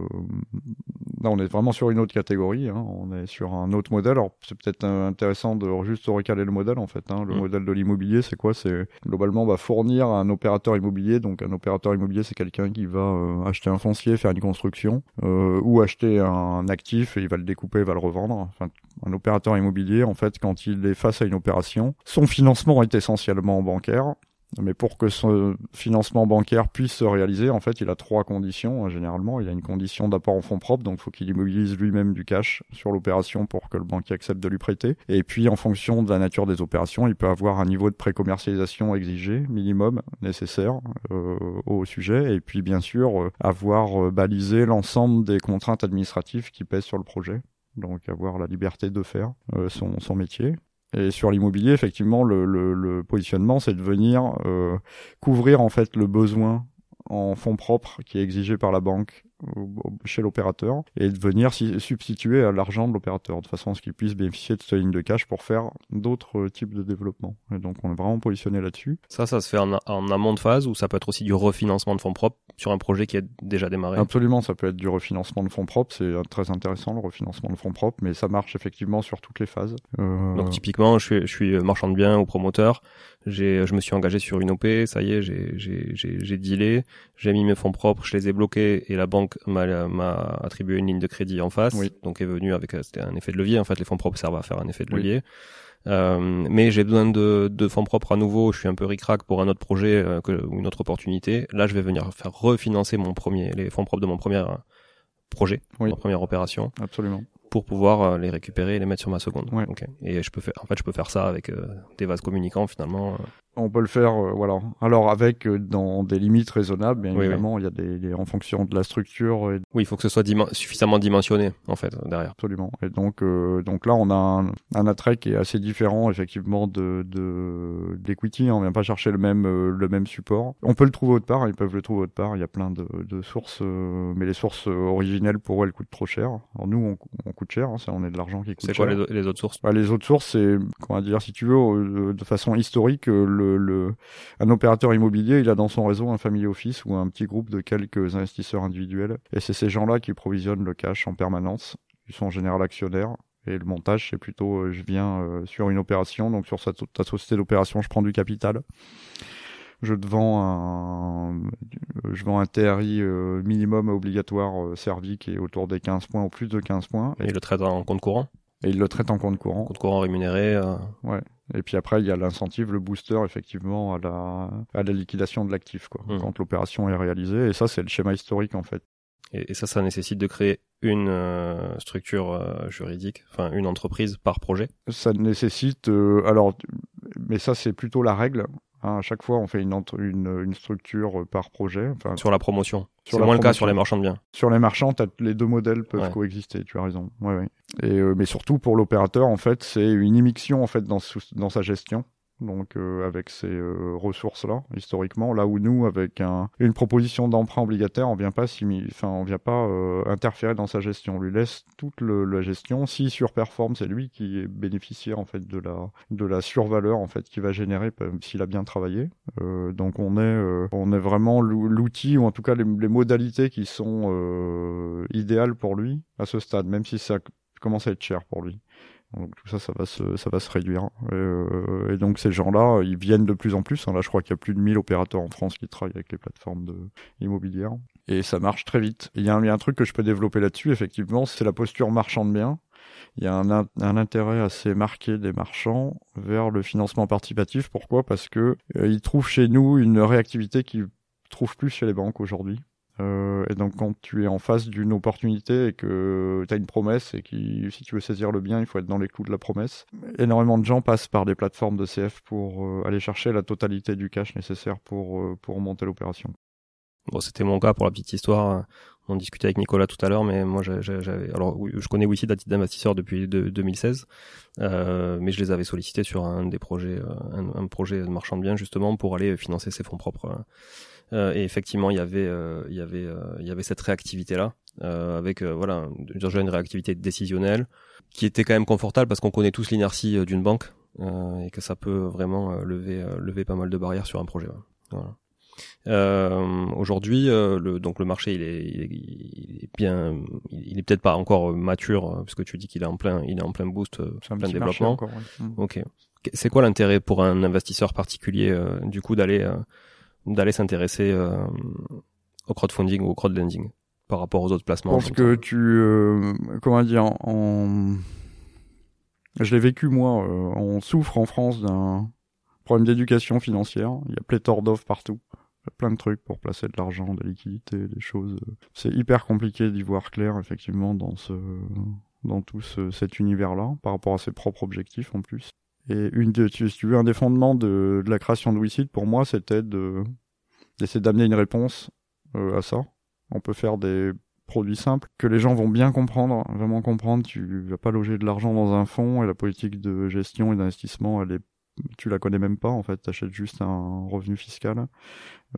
Là, on est vraiment sur une autre catégorie. hein. On est sur un autre modèle. Alors, c'est peut-être intéressant de juste recaler le modèle en fait. hein. Le Mm. modèle de l'immobilier, c'est quoi? C'est globalement bah, fournir un opérateur immobilier. Donc, un opérateur immobilier, c'est quelqu'un qui va euh, acheter un foncier, faire une construction, ou acheter un actif et il va le découper, il va le revendre. Enfin, un opérateur immobilier, en fait, quand il est face à une opération, son financement est essentiellement bancaire. Mais pour que ce financement bancaire puisse se réaliser, en fait, il a trois conditions. hein, Généralement, il a une condition d'apport en fonds propres, donc il faut qu'il immobilise lui-même du cash sur l'opération pour que le banquier accepte de lui prêter. Et puis, en fonction de la nature des opérations, il peut avoir un niveau de précommercialisation exigé, minimum, nécessaire euh, au sujet. Et puis, bien sûr, euh, avoir euh, balisé l'ensemble des contraintes administratives qui pèsent sur le projet. Donc, avoir la liberté de faire son métier. Et sur l'immobilier, effectivement, le, positionnement, c'est de venir euh, couvrir en fait le besoin en fonds propres qui est exigé par la banque chez l'opérateur et de venir substituer à l'argent de l'opérateur de façon à ce qu'il puisse bénéficier de cette ligne de cash pour faire d'autres euh, types de développement. Et donc on est vraiment positionné là-dessus. Ça, ça se fait en, en amont de phase ou ça peut être aussi du refinancement de fonds propres sur un projet qui est déjà démarré? Absolument, ça peut être du refinancement de fonds propres, c'est euh, très intéressant le refinancement de fonds propres, mais ça marche effectivement sur toutes les phases. Euh, Donc typiquement, je suis, je suis marchand de biens ou promoteur. J'ai, je me suis engagé sur une OP, ça y est, j'ai, j'ai, j'ai, j'ai dealé, j'ai mis mes fonds propres, je les ai bloqués et la banque m'a, m'a attribué une ligne de crédit en face. Oui. Donc est venu avec, euh, c'était un effet de levier. En fait, les fonds propres servent à faire un effet de Oui. levier. Euh, mais j'ai besoin de, de fonds propres à nouveau. Je suis un peu ric-rac pour un autre projet euh, que, ou une autre opportunité. Là, je vais venir faire refinancer mon premier, les fonds propres de mon premier euh, projet, Oui. ma première opération Absolument. Pour pouvoir euh, les récupérer et les mettre sur ma seconde. Ouais. Et je peux faire, en fait, je peux faire ça avec euh, des vases communicants finalement. On peut le faire, euh, voilà. Alors avec euh, dans des limites raisonnables, bien Oui, évidemment, il y a des, des- en fonction de la structure et Oui, il faut que ce soit dimen- suffisamment dimensionné en fait derrière. Absolument. Et donc, euh, donc là, on a un, un attrait qui est assez différent, effectivement, de de d'equity. On vient pas chercher le même euh, le même support. On peut le trouver autre part. Ils peuvent le trouver autre part. Il y a plein de, de sources, euh, mais les sources euh, originelles pour elles coûtent trop cher. Alors nous, on, on coûte cher. hein, ça, on est de l'argent qui coûte C'est cher. quoi les, les autres sources? Bah, les autres sources, c'est comment dire, si tu veux, euh, de façon historique, euh, le, le, un opérateur immobilier, il a dans son réseau un family office ou un petit groupe de quelques investisseurs individuels, et c'est ces gens-là qui provisionnent le cash en permanence. Ils sont en général actionnaires. Et le montage, c'est plutôt, euh, je viens euh, sur une opération, donc sur sa, ta société d'opération, je prends du capital. Je te vends un, je vends un TRI euh, minimum obligatoire servi qui est autour des 15 points ou plus de 15 points, Et le traite en compte courant, et il le traite en compte courant. compte courant rémunéré. euh, Et puis après, il y a l'incentive, le booster, effectivement, à la, à la liquidation de l'actif, quoi, Mhm. quand l'opération est réalisée. Et ça, c'est le schéma historique, en fait. et, et ça, ça nécessite de créer une euh, structure euh, juridique, enfin une entreprise par projet? Ça nécessite, euh, alors, mais ça, c'est plutôt la règle. Hein. à chaque fois, on fait une, entre- une, une structure euh, par projet. Enfin, Sur la promotion. C'est moins le cas promotion. sur les marchands de biens. Sur les marchands, les deux modèles peuvent Ouais. coexister. Tu as raison. Ouais, ouais. Et euh, mais surtout pour l'opérateur, en fait, c'est une immixtion en fait dans sa gestion. Donc euh, avec ces euh, ressources-là historiquement, là où nous, avec un, une proposition d'emprunt obligataire, on vient pas enfin on vient pas euh, interférer dans sa gestion, on lui laisse toute la gestion. S'il surperforme, c'est lui qui est bénéficiaire en fait de la de la survaleur en fait qu'il va générer s'il a bien travaillé. donc on est on est vraiment l'outil ou en tout cas les, les modalités qui sont idéales pour lui à ce stade, même si ça commence à être cher pour lui. Donc tout ça, ça va se, ça va se réduire. Et, euh, et donc ces gens-là, ils viennent de plus en plus. Hein. Là, je crois qu'il y a plus de 1000 opérateurs en France qui travaillent avec les plateformes de immobilières. Et ça marche très vite. Il y, a un, il y a un truc que je peux développer là-dessus, effectivement, c'est la posture marchand de biens. Il y a un, un, intérêt assez marqué des marchands vers le financement participatif. Pourquoi? Parce que euh, ils trouvent chez nous une réactivité qu'ils trouvent plus chez les banques aujourd'hui. Euh, et donc quand tu es en face d'une opportunité et que tu as une promesse et que si tu veux saisir le bien, il faut être dans les clous de la promesse. Énormément de gens passent par des plateformes de CF pour euh, aller chercher la totalité du cash nécessaire pour, euh, pour monter l'opération. Bon, c'était mon cas pour la petite histoire. On discutait avec Nicolas tout à l'heure, mais moi, j'avais, alors, je connais Wissy titre d'investisseur depuis 2016, euh, mais je les avais sollicités sur un des projets, un, un, projet de marchand de biens justement pour aller financer ses fonds propres. Euh, et effectivement, il y avait, euh, il y avait, euh, il y avait cette réactivité là, avec voilà, déjà une réactivité décisionnelle qui était quand même confortable parce qu'on connaît tous l'inertie d'une banque et que ça peut vraiment lever, lever pas mal de barrières sur un projet. Voilà. Euh, Aujourd'hui, le, donc le marché, il est, il est, bien, il est peut-être pas encore mature puisque tu dis qu'il est en plein, il est en plein boost, plein développement. Encore, mmh. Ok. C'est quoi l'intérêt pour un investisseur particulier du coup d'aller d'aller s'intéresser euh, au crowdfunding ou au crowdlending par rapport aux autres placements. Je pense que tu, euh, comment dire, en... je l'ai vécu moi, euh, on souffre en France d'un problème d'éducation financière. Il y a pléthore d'offres partout. Il y a plein de trucs pour placer de l'argent, de la liquidité, des choses. C'est hyper compliqué d'y voir clair, effectivement, dans ce, dans tout ce, cet univers-là, par rapport à ses propres objectifs en plus. Et une de, si tu veux, un des fondements de, de la création de WeSeed, pour moi, c'était de d'essayer d'amener une réponse euh, à ça. On peut faire des produits simples que les gens vont bien comprendre, vraiment comprendre. Tu vas pas loger de l'argent dans un fonds et la politique de gestion et d'investissement, elle est tu la connais même pas en fait, t'achètes juste un revenu fiscal.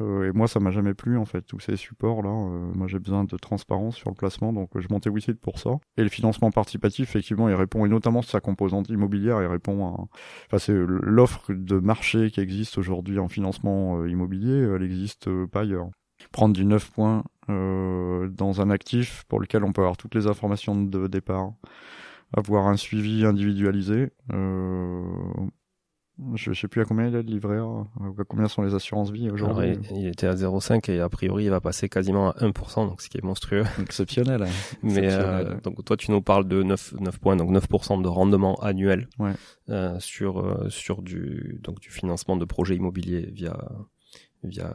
Euh, et moi ça m'a jamais plu en fait tous ces supports là. Euh, moi j'ai besoin de transparence sur le placement donc je montais WeSeed pour ça. Et le financement participatif effectivement il répond et notamment sa composante immobilière il répond à, enfin c'est l'offre de marché qui existe aujourd'hui en financement euh, immobilier, elle existe pas ailleurs. Prendre du 9 points dans un actif pour lequel on peut avoir toutes les informations de départ avoir un suivi individualisé. Euh, je sais plus à combien il est le livret à combien sont les assurances vie aujourd'hui. Il, était à 0,5 et a priori il va passer quasiment à 1%, donc ce qui est monstrueux. [laughs] Exceptionnel. Hein. [laughs] Mais euh, donc toi tu nous parles de 9, 9 points, donc 9% de rendement annuel ouais. euh, sur euh, sur du donc du financement de projets immobiliers via via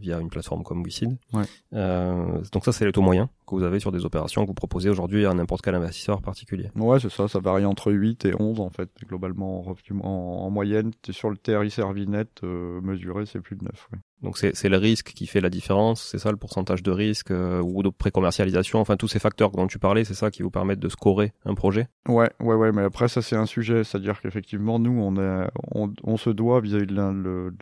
via une plateforme comme WeSeed. Ouais. Euh, donc ça c'est le taux moyen que vous avez sur des opérations que vous proposez aujourd'hui à n'importe quel investisseur particulier. Ouais, c'est ça, ça varie entre 8 et 11 en fait. Globalement, en, en, moyenne, sur le TRI Servinet euh, mesuré, c'est plus de 9. Ouais. Donc c'est le risque qui fait la différence, c'est ça le pourcentage de risque euh, ou de précommercialisation, enfin tous ces facteurs dont tu parlais, c'est ça qui vous permettent de scorer un projet? Ouais, ouais, ouais, mais après ça c'est un sujet, c'est-à-dire qu'effectivement nous on, est, on, on se doit vis-à-vis de,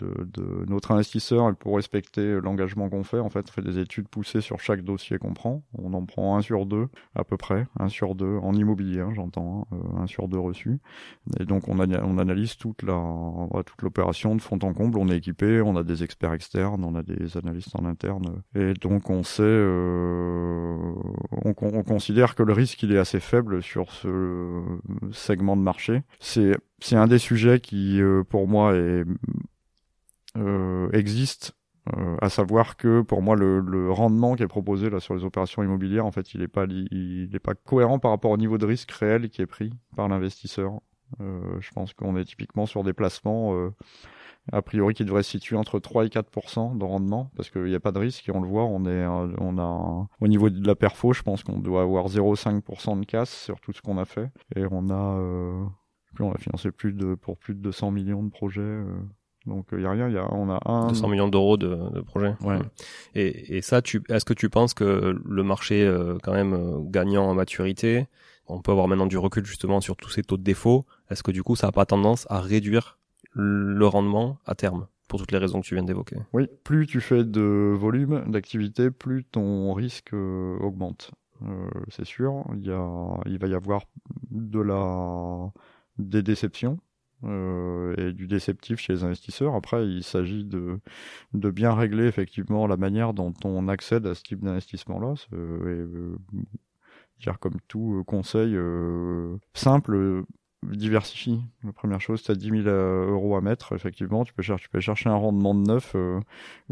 notre investisseur pour respecter l'engagement qu'on fait, en fait on fait des études poussées sur chaque dossier qu'on prend, on en prend un sur deux à peu près, un sur deux en immobilier hein, j'entends, hein, euh, un sur deux reçu, et donc on, on analyse toute l'opération de fond en comble, on est équipé, on a des experts externes on a des analystes en interne, et donc on sait, euh, on, on, considère que le risque il est assez faible sur ce segment de marché. C'est un des sujets qui, euh, pour moi, euh, existe à savoir que pour moi le, rendement qui est proposé là sur les opérations immobilières en fait il est pas il est pas cohérent par rapport au niveau de risque réel qui est pris par l'investisseur. Je pense qu'on est typiquement sur des placements a priori qui devrait se situer entre 3 et 4% de rendement parce qu'il n'y a pas de risque et on le voit on est on a au niveau de la perfo je pense qu'on doit avoir 0,5% de casse sur tout ce qu'on a fait et on a euh, on a financé plus de pour plus de 200 millions de projets euh. donc il y a rien y a on a un 200 millions d'euros de, de projets ouais. et, et ça tu est-ce que tu penses que le marché euh, quand même euh, gagnant en maturité on peut avoir maintenant du recul justement sur tous ces taux de défaut est-ce que du coup ça n'a pas tendance à réduire le rendement à terme pour toutes les raisons que tu viens d'évoquer. Oui, plus tu fais de volume d'activité, plus ton risque euh, augmente. Euh, c'est sûr, il, y a, il va y avoir de la, des déceptions euh, et du déceptif chez les investisseurs. Après, il s'agit de, de bien régler effectivement la manière dont on accède à ce type d'investissement-là. Euh, dire comme tout conseil simple, diversifie. La première chose, tu as 10 000 euros à mettre, effectivement, tu peux, chercher, un rendement de neuf euh,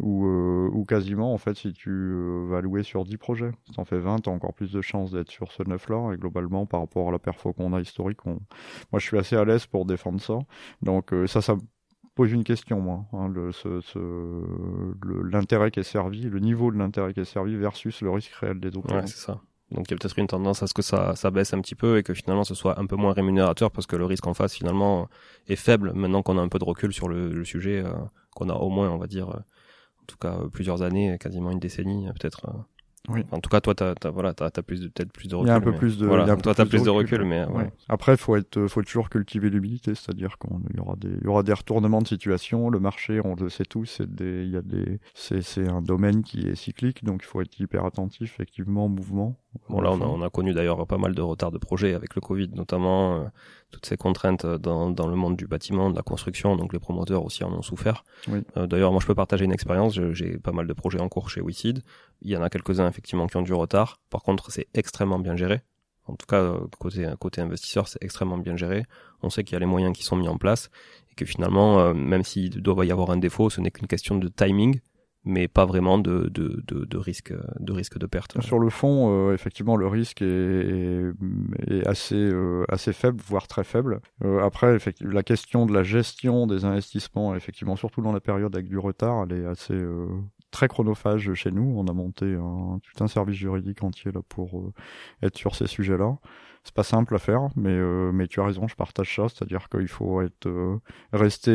ou, euh, ou quasiment, en fait, si tu euh, vas louer sur 10 projets. Si tu en fais 20, tu as encore plus de chances d'être sur ce neuf-là. Et globalement, par rapport à la perfo qu'on a historique, moi, je suis assez à l'aise pour défendre ça. Donc ça, ça pose une question, moi. Hein, l'intérêt qui est servi, le niveau de l'intérêt qui est servi versus le risque réel des opérations. Ouais, c'est ça. Donc il y a peut-être une tendance à ce que ça, ça baisse un petit peu et que finalement ce soit un peu moins rémunérateur parce que le risque en face finalement est faible maintenant qu'on a un peu de recul sur le, le sujet, euh, qu'on a au moins on va dire, euh, en tout cas plusieurs années, quasiment une décennie peut-être euh, oui. En tout cas, toi, t'as, as, voilà, t'as, plus de, peut-être plus de recul. Il y a un peu plus de, voilà. toi, t'as plus de recul, mais ouais. Après, faut être, faut toujours cultiver l'humilité, c'est-à-dire qu'il y aura des, il y aura des retournements de situation. Le marché, on le sait tous, c'est des, il y a des, c'est, c'est un domaine qui est cyclique, donc il faut être hyper attentif, effectivement, au mouvement. Bon, là, on a, on a connu d'ailleurs pas mal de retard de projets avec le Covid, notamment. Euh, toutes ces contraintes dans, dans le monde du bâtiment, de la construction, donc les promoteurs aussi en ont souffert. Oui. Euh, D'ailleurs, moi je peux partager une expérience, j'ai pas mal de projets en cours chez WeSeed. Il y en a quelques-uns effectivement qui ont du retard. Par contre, c'est extrêmement bien géré. En tout cas, côté, côté investisseur, c'est extrêmement bien géré. On sait qu'il y a les moyens qui sont mis en place et que finalement, euh, même s'il doit y avoir un défaut, ce n'est qu'une question de timing mais pas vraiment de, de, de, de, risque de risque de perte. Sur le fond, euh, effectivement, le risque est, est, assez euh, assez faible, voire très faible. Euh, après, la question de la gestion des investissements, effectivement, surtout dans la période avec du retard, elle est assez très chronophage chez nous. On a monté un, tout un service juridique entier là pour être sur ces sujets-là. C'est pas simple à faire, mais mais tu as raison, je partage ça, c'est-à-dire qu'il faut être rester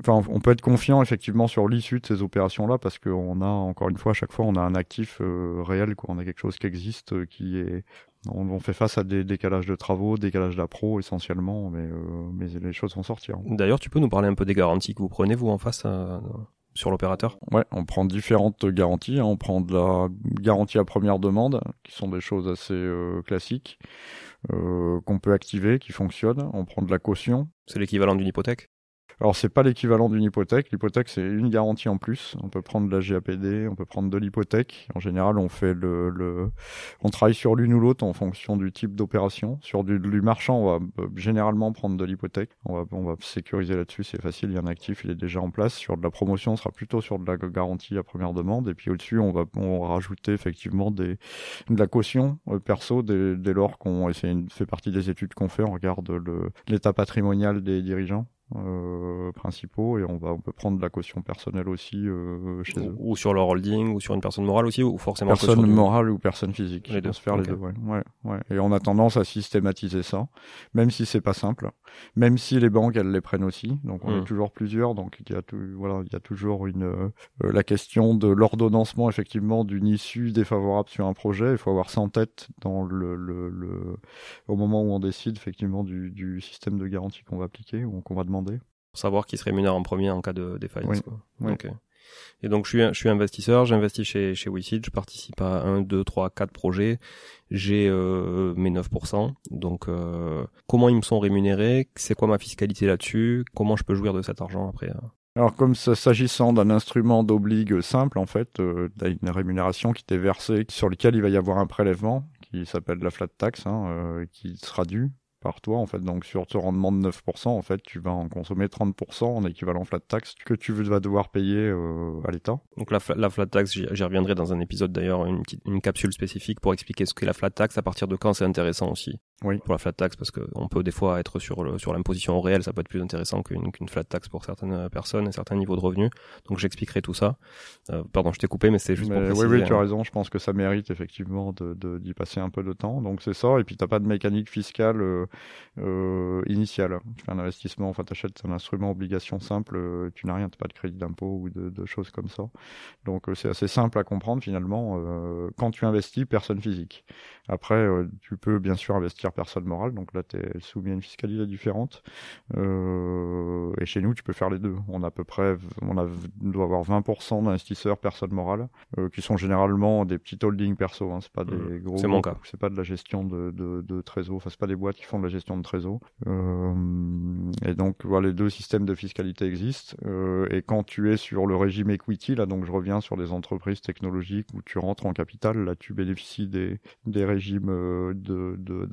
Enfin, on peut être confiant effectivement sur l'issue de ces opérations-là parce qu'on a encore une fois à chaque fois on a un actif euh, réel, quoi. On a quelque chose qui existe, euh, qui est. On, fait face à des décalages de travaux, décalages d'appro essentiellement, mais, euh, mais les choses vont sortir. D'ailleurs, tu peux nous parler un peu des garanties que vous prenez vous en face sur l'opérateur? Ouais, on prend différentes garanties. Hein. On prend de la garantie à première demande, qui sont des choses assez classiques, qu'on peut activer, qui fonctionnent. On prend de la caution. C'est l'équivalent d'une hypothèque? Alors c'est pas l'équivalent d'une hypothèque. L'hypothèque c'est une garantie en plus. On peut prendre de la GAPD, on peut prendre de l'hypothèque. En général, on fait le, le... on travaille sur l'une ou l'autre en fonction du type d'opération. Sur du, du, marchand, on va euh, généralement prendre de l'hypothèque. On va, on va sécuriser là-dessus, c'est facile. Il y a un actif, il est déjà en place. Sur de la promotion, on sera plutôt sur de la garantie à première demande. Et puis au-dessus, on va, on va rajouter effectivement des, de la caution euh, perso dès, dès lors qu'on fait partie des études qu'on fait. On regarde l'état patrimonial des dirigeants euh, principaux et on va on peut prendre de la caution personnelle aussi euh, chez eux. Ou sur leur holding ou sur une personne morale aussi ou forcément personne morale ou personne physique. Les deux. Se faire les deux, ouais. ouais. ouais, Et on a tendance à systématiser ça, même si c'est pas simple, même si les banques elles les prennent aussi. Donc on est hmm. toujours plusieurs, donc il y a tout, voilà, il y a toujours une euh, la question de l'ordonnancement effectivement d'une issue défavorable sur un projet. Il faut avoir ça en tête dans le, le, le au moment où on décide effectivement du, du système de garantie qu'on va appliquer ou qu'on va demander pour savoir qui se rémunère en premier en cas de défaillance. Et donc je suis, je suis investisseur, j'investis chez, chez WeSeed, je participe à 1, 2, 3, 4 projets, j'ai euh, mes 9%. Donc euh, comment ils me sont rémunérés, c'est quoi ma fiscalité là-dessus, comment je peux jouir de cet argent après hein. alors comme s'agissant d'un instrument d'obligue simple, en fait, euh, une rémunération qui t'est versée, sur lequel il va y avoir un prélèvement qui s'appelle la flat tax, hein, euh, qui sera dû par toi en fait. Donc sur ce rendement de 9% en fait tu vas en consommer 30% en équivalent flat tax que tu vas devoir payer euh, à l'État. Donc la, la, flat tax j'y reviendrai dans un épisode d'ailleurs une, une capsule spécifique pour expliquer ce qu'est la flat tax à partir de quand c'est intéressant aussi oui. pour la flat tax parce qu'on peut des fois être sur sur l'imposition au réel ça peut être plus intéressant qu'une flat tax pour certaines personnes et certains niveaux de revenus. Donc j'expliquerai tout ça. Euh, pardon je t'ai coupé mais c'est juste pour préciser, oui oui tu as hein. raison. Je pense que ça mérite effectivement de d'y passer un peu de temps. Donc c'est ça. Et puis t'as pas de mécanique fiscale euh, euh, initiale. Tu fais un investissement, enfin, tu achètes un instrument obligation simple, euh, tu n'as rien, tu pas de crédit d'impôt ou de, de, choses comme ça. Donc, euh, c'est assez simple à comprendre finalement. Quand tu investis, personne physique. Après, tu peux bien sûr investir personne morale, donc là tu es soumis à une fiscalité différente. Et chez nous, tu peux faire les deux. On a à peu près, on, a, doit avoir 20% d'investisseurs personnes morales, qui sont généralement des petits holdings perso, hein, c'est pas des Mmh. gros. C'est mon cas. C'est pas de la gestion de, de, de trésor, enfin c'est pas des boîtes qui font de la gestion de trésor. Euh, et donc voilà, les deux systèmes de fiscalité existent. Euh, et quand tu es sur le régime equity, là donc je reviens sur des entreprises technologiques où tu rentres en capital, là tu bénéficies des, des régimes euh, de, de,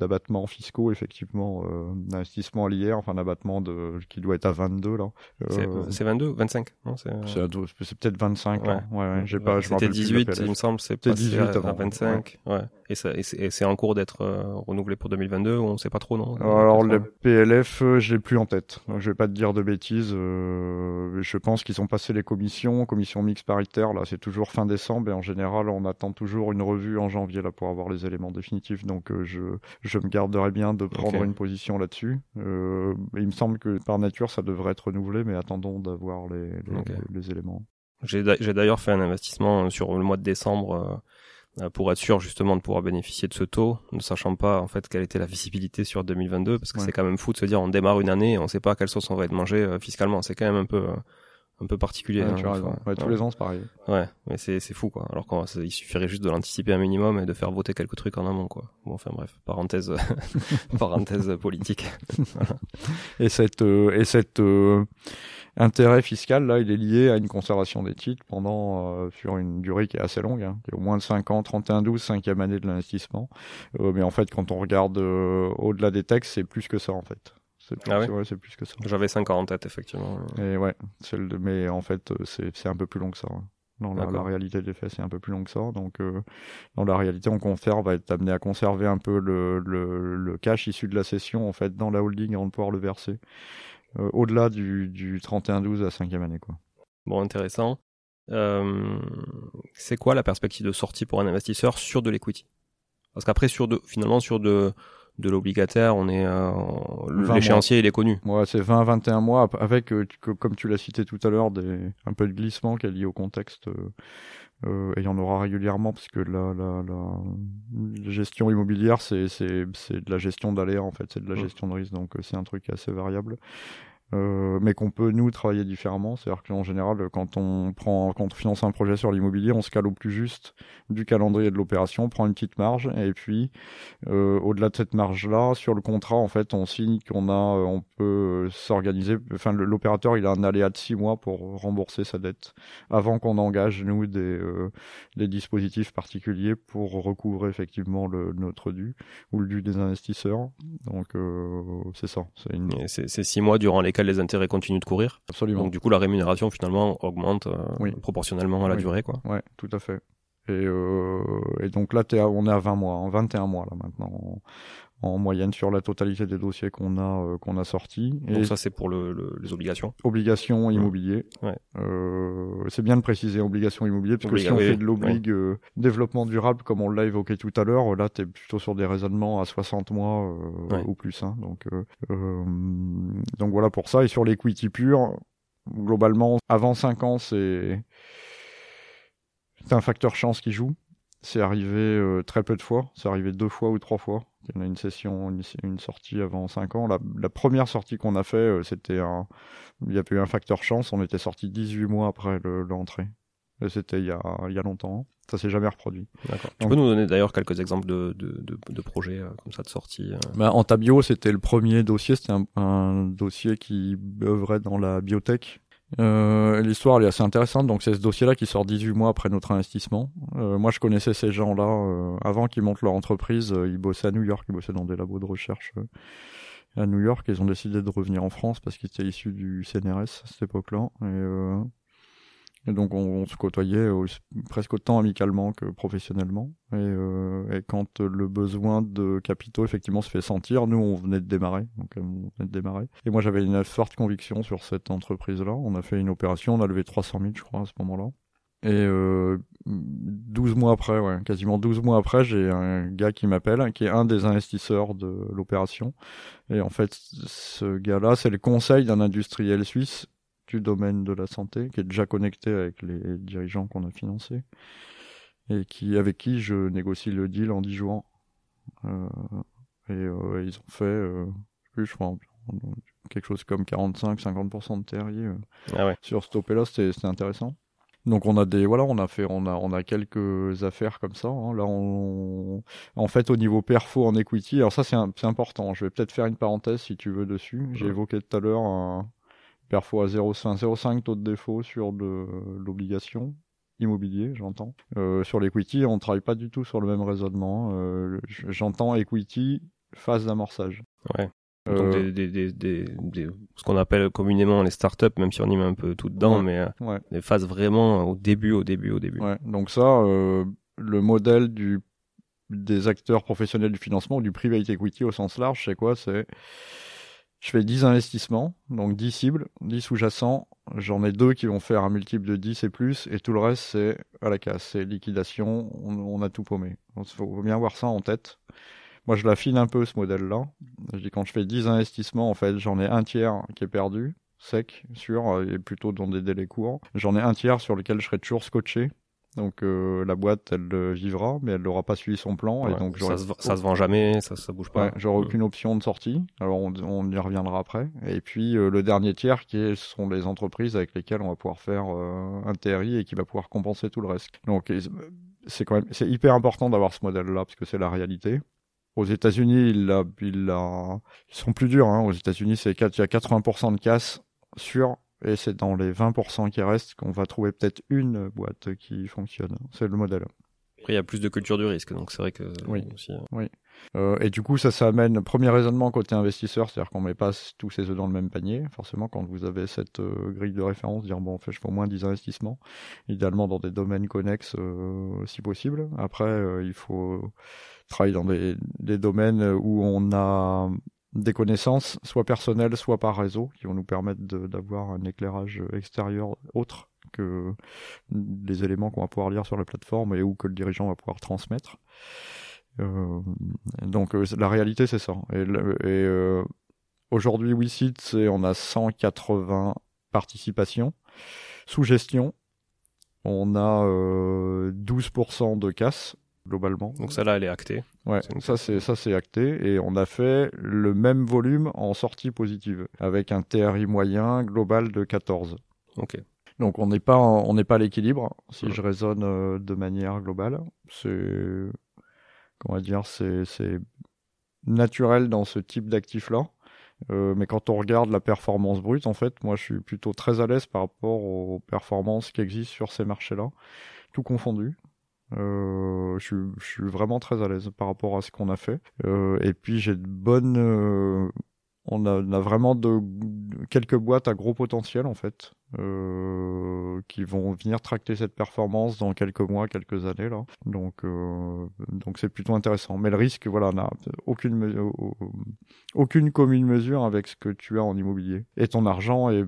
fiscaux, effectivement, d'investissement à l'IR, enfin d'abattement de, qui doit être à 22 là. C'est Euh, c'est 22, 25 non, c'est, à peut-être 25 Ouais. là. Ouais, ouais, j'ai pas, C'était rappelle plus de la 18, PLF. il me semble, c'est C'était passé 18 à, à avant, 25. Ouais. Et, et c'est en cours d'être euh, renouvelé pour 2022 ou on sait pas trop, non Alors le PLF, euh, je l'ai plus en tête. Donc, je vais pas te dire de bêtises. euh, je pense qu'ils ont passé les commissions, commission mixte paritaire. Là, c'est toujours fin décembre et en général, on attend toujours une revue en janvier là pour avoir les éléments définitifs. Donc, euh, je je me garderai bien de prendre une position là-dessus. Euh, il me semble que par nature, ça devrait être renouvelé, mais attendons d'avoir les les, Ok. les éléments. J'ai d'a- j'ai d'ailleurs fait un investissement sur le mois de décembre pour être sûr justement de pouvoir bénéficier de ce taux, ne sachant pas en fait quelle était la visibilité sur 2022, parce que Ouais. c'est quand même fou de se dire on démarre une année et on sait pas à quelle sauce on va être mangé euh, fiscalement. C'est quand même un peu euh, un peu particulier. Ouais, hein, tu as raison. Ouais, tous les ans, c'est pareil. Ouais, mais c'est c'est fou quoi. Alors qu'il suffirait juste de l'anticiper un minimum et de faire voter quelques trucs en amont quoi. Bon enfin bref, parenthèse [laughs] parenthèse politique. [laughs] Et cette euh, et cette euh, intérêt fiscal là, il est lié à une conservation des titres pendant euh, sur une durée qui est assez longue, hein, qui est au moins de 5 ans, 31 12, cinquième année de l'investissement. Euh, mais en fait, quand on regarde euh, au-delà des textes, c'est plus que ça en fait. C'est plus, Ah ouais ouais, plus que ça. J'avais 5 ans en tête effectivement. Et ouais, le- mais en fait, euh, c'est un peu plus long que ça. hein. Dans la, réalité des faits, c'est un peu plus long que ça. Donc, euh, dans la réalité, on conserve, va être amené à conserver un peu le, le, le cash issu de la session en fait dans la holding avant de pouvoir le verser. Euh, au-delà du, du 31-12 à 5e année. Quoi. Bon, intéressant. Euh, c'est quoi la perspective de sortie pour un investisseur sur de l'equity? Parce qu'après, sur de, finalement, sur de, de l'obligataire, on est, euh, l'échéancier, il est connu. Ouais, c'est 20-21 mois avec, euh, comme tu l'as cité tout à l'heure, des, un peu de glissement qui est lié au contexte. Euh, et il y en aura régulièrement parce que la, la, la, la gestion immobilière, c'est, de la gestion d'aléas en fait, c'est de la Mm. gestion de risque, donc euh, c'est un truc assez variable. Euh, mais qu'on peut nous travailler différemment, c'est-à-dire qu'en général, quand on prend, quand on finance un projet sur l'immobilier, on se cale au plus juste du calendrier de l'opération, on prend une petite marge, et puis euh, au-delà de cette marge-là, sur le contrat, en fait, on signe qu'on a, euh, on peut s'organiser. Enfin, l'opérateur, il a un aléa de six mois pour rembourser sa dette, avant qu'on engage nous des, des dispositifs particuliers pour recouvrer effectivement le, notre dû ou le dû des investisseurs. Donc c'est ça, c'est six mois durant lesquels les intérêts continuent de courir. absolument. Donc, du coup, la rémunération, finalement, augmente euh, Oui. proportionnellement à la Oui. durée, quoi. Ouais, tout à fait. Et, euh, et donc là, à- on est à 20 mois, en 21 mois là maintenant, en, en moyenne sur la totalité des dossiers qu'on a euh, qu'on a sortis. Et Donc, ça, c'est pour le, le- les obligations. obligations immobilier. Ouais. Euh, c'est bien de préciser obligations immobilier, parce que si on oui, fait de l'oblig euh, développement durable, comme on l'a évoqué tout à l'heure, là, t'es plutôt sur des raisonnements à 60 mois euh, Ouais. ou plus. Hein, donc, euh, euh, donc voilà pour ça. Et sur l'equity pur, globalement, avant 5 ans, c'est c'est un facteur chance qui joue. C'est arrivé euh, très peu de fois. C'est arrivé deux fois ou trois fois. Il y en a une session, une, une sortie avant 5 ans. La, la première sortie qu'on a fait, euh, c'était un, il y avait eu un facteur chance. On était sorti 18 mois après le- l'entrée. C'était il y a, il y a longtemps. Ça s'est jamais reproduit. D'accord. Tu peux nous donner d'ailleurs quelques exemples de, de, de, de projets euh, comme ça de sortie euh, Bah, en Tabio, c'était le premier dossier. C'était un, un dossier qui œuvrait dans la biotech. Euh, L'histoire elle est assez intéressante. Donc c'est ce dossier-là qui sort 18 mois après notre investissement. Euh, moi, je connaissais ces gens-là euh, avant qu'ils montent leur entreprise. euh, ils bossaient à New York, ils bossaient dans des labos de recherche euh, à New York. Ils ont décidé de revenir en France parce qu'ils étaient issus du CNRS à cette époque-là. Et, et donc on, se côtoyait presque autant amicalement que professionnellement. Et, euh, et quand le besoin de capitaux effectivement se fait sentir, nous on venait de démarrer, donc euh, on venait de démarrer. Et moi j'avais une forte conviction sur cette entreprise-là. On a fait une opération, on a levé 300 000 je crois à ce moment-là. Et euh, 12 mois après, ouais, quasiment 12 mois après, j'ai un gars qui m'appelle, qui est un des investisseurs de l'opération. Et en fait, ce gars-là, c'est le conseil d'un industriel suisse du domaine de la santé, qui est déjà connecté avec les dirigeants qu'on a financés, et qui, avec qui je négocie le deal en 10 jours. Euh, Et euh, ils ont fait, euh, plus, je crois, quelque chose comme 45-50% de TRI ah ouais. sur ce topé-là, c'était intéressant. Donc on a des voilà, on a fait on a on a quelques affaires comme ça. Hein. Là on en fait au niveau perfo en equity. Alors ça c'est c'est important. Je vais peut-être faire une parenthèse si tu veux dessus. J'ai évoqué tout à l'heure un perfo à 0,5 taux de défaut sur de l'obligation immobilier, j'entends. Euh, sur l'equity, on travaille pas du tout sur le même raisonnement. Euh, j'entends equity phase d'amorçage. Ouais. Donc euh, des, des, des, des, ce qu'on appelle communément les startups, même si on y met un peu tout dedans, mais euh, des phases vraiment au début, au début, au début. Ouais. Donc ça, le modèle du des acteurs professionnels du financement, du private equity au sens large, c'est quoi? C'est je fais 10 investissements, donc 10 cibles, 10 sous-jacents. J'en ai deux qui vont faire un multiple de 10 et plus, et tout le reste, c'est à la casse, c'est liquidation, on, a tout paumé. Il faut bien voir ça en tête. Moi, je l'affine un peu ce modèle-là. Je dis quand je fais 10 investissements, en fait, j'en ai un tiers qui est perdu, sec, sûr, et plutôt dans des délais courts. J'en ai un tiers sur lequel je serai toujours scotché. Donc euh, la boîte, elle vivra, mais elle n'aura pas suivi son plan. et donc ça, se, ça se vend jamais, ça, ça bouge pas. Ouais, j'aurai aucune option de sortie. Alors on, on y reviendra après. Et puis euh, le dernier tiers, qui sont les entreprises avec lesquelles on va pouvoir faire euh, un TRI et qui va pouvoir compenser tout le reste. Donc c'est quand même, c'est hyper important d'avoir ce modèle-là parce que c'est la réalité. Aux États-Unis, il a, il a, ils sont plus durs. Hein. Aux États-Unis, c'est il y a 80% de casse sur, et c'est dans les 20% qui restent qu'on va trouver peut-être une boîte qui fonctionne. C'est le modèle. Après, il y a plus de culture du risque, donc c'est vrai que oui. Aussi, euh, oui. Euh, et du coup, ça, ça amène premier raisonnement côté investisseur, c'est-à-dire qu'on met pas tous ses œufs dans le même panier. Forcément, quand vous avez cette euh, grille de référence, dire bon, en fait, je fais au moins 10 investissements, idéalement dans des domaines connexes euh, si possible. Après, euh, il faut travaille dans des, des domaines où on a des connaissances, soit personnelles, soit par réseau, qui vont nous permettre d'avoir un éclairage extérieur autre que les éléments qu'on va pouvoir lire sur la plateforme et ou que le dirigeant va pouvoir transmettre. Euh, donc euh, la réalité c'est ça. Et, euh, aujourd'hui c'est on a 180 participations sous gestion. On a 12% de casse globalement. Donc ça là, elle est actée. Ouais, ça c'est ça c'est acté et on a fait le même volume en sortie positive avec un TRI moyen global de 14. Ok. Donc on n'est pas on n'est pas à l'équilibre si je raisonne euh, de manière globale. C'est comment dire c'est c'est naturel dans ce type d'actif là. Euh, mais quand on regarde la performance brute, en fait, moi je suis plutôt très à l'aise par rapport aux performances qui existent sur ces marchés-là, tout confondu. Euh, je, je, suis vraiment très à l'aise par rapport à ce qu'on a fait. Euh, et puis j'ai de bonnes, euh, on, a, on, a, vraiment de, quelques boîtes à gros potentiel en fait, euh, qui vont venir tracter cette performance dans quelques mois, quelques années là. Donc euh, donc c'est plutôt intéressant. Mais le risque, voilà, n'a aucune aucune commune mesure avec ce que tu as en immobilier. Et ton argent est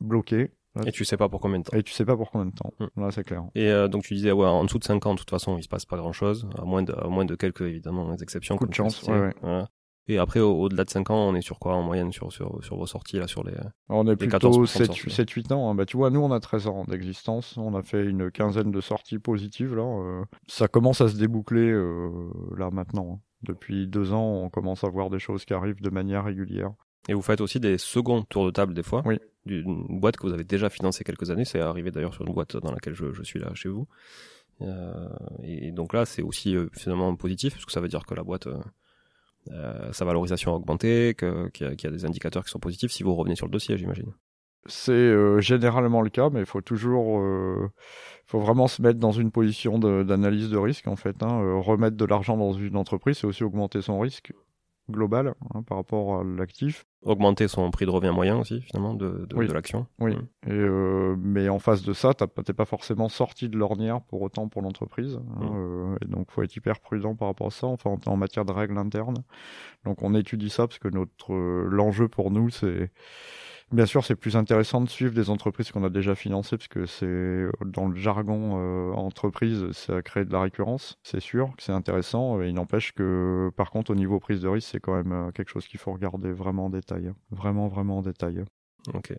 bloqué et tu sais pas pour combien de temps. Et tu sais pas pour combien de temps. Hmm. Là, c'est clair. Et euh, donc tu disais, ouais, en dessous de 5 ans, de toute façon, il se passe pas grand chose, à moins de, à moins de quelques, évidemment, exceptions. Coup de chance, ouais, ouais. Voilà. Et après, au-delà de 5 ans, on est sur quoi en moyenne sur, sur, sur vos sorties, là, sur les. on est plutôt 7-8 ans. Hein. Bah, tu vois, nous, on a 13 ans d'existence. On a fait une quinzaine de sorties positives, là. Euh, ça commence à se déboucler, euh, là, maintenant. Hein. Depuis deux ans, on commence à voir des choses qui arrivent de manière régulière. Et vous faites aussi des seconds tours de table des fois Oui. D'une boîte que vous avez déjà financée quelques années. C'est arrivé d'ailleurs sur une boîte dans laquelle je, suis là chez vous. Euh, et donc là, c'est aussi euh, finalement positif, parce que ça veut dire que la boîte, euh, sa valorisation a augmenté, qu'il y, a des indicateurs qui sont positifs si vous revenez sur le dossier, j'imagine. C'est généralement le cas, mais il faut toujours, euh, faut vraiment se mettre dans une position d'analyse de, de, risque en fait. Hein. remettre de l'argent dans une entreprise, c'est aussi augmenter son risque global hein, par rapport à l'actif. Augmenter son prix de revient moyen aussi finalement de, de, oui. de l'action. Oui. Mmh. Et euh, mais en face de ça, t'es pas forcément sorti de l'ornière pour autant pour l'entreprise. Hein, mmh. euh, et donc faut être hyper prudent par rapport à ça. Enfin en, en matière de règles internes. Donc on étudie ça parce que notre euh, l'enjeu pour nous c'est Bien sûr, c'est plus intéressant de suivre des entreprises qu'on a déjà financées, parce que c'est dans le jargon euh, entreprise, ça crée de la récurrence, c'est sûr que c'est intéressant. il n'empêche que, par contre, au niveau prise de risque, c'est quand même euh, quelque chose qu'il faut regarder vraiment en détail, vraiment, vraiment en détail. Ok.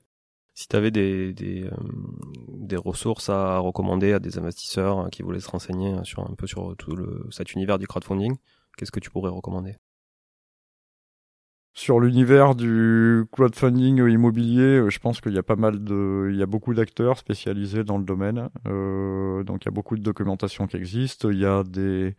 Si tu avais des, euh, ressources à recommander à des investisseurs qui voulaient se renseigner sur un peu sur tout le, cet univers du crowdfunding, qu'est-ce que tu pourrais recommander? Sur l'univers du crowdfunding immobilier, je pense qu'il y a pas mal de, il y a beaucoup d'acteurs spécialisés dans le domaine. Euh, donc il y a beaucoup de documentation qui existe. Il y a des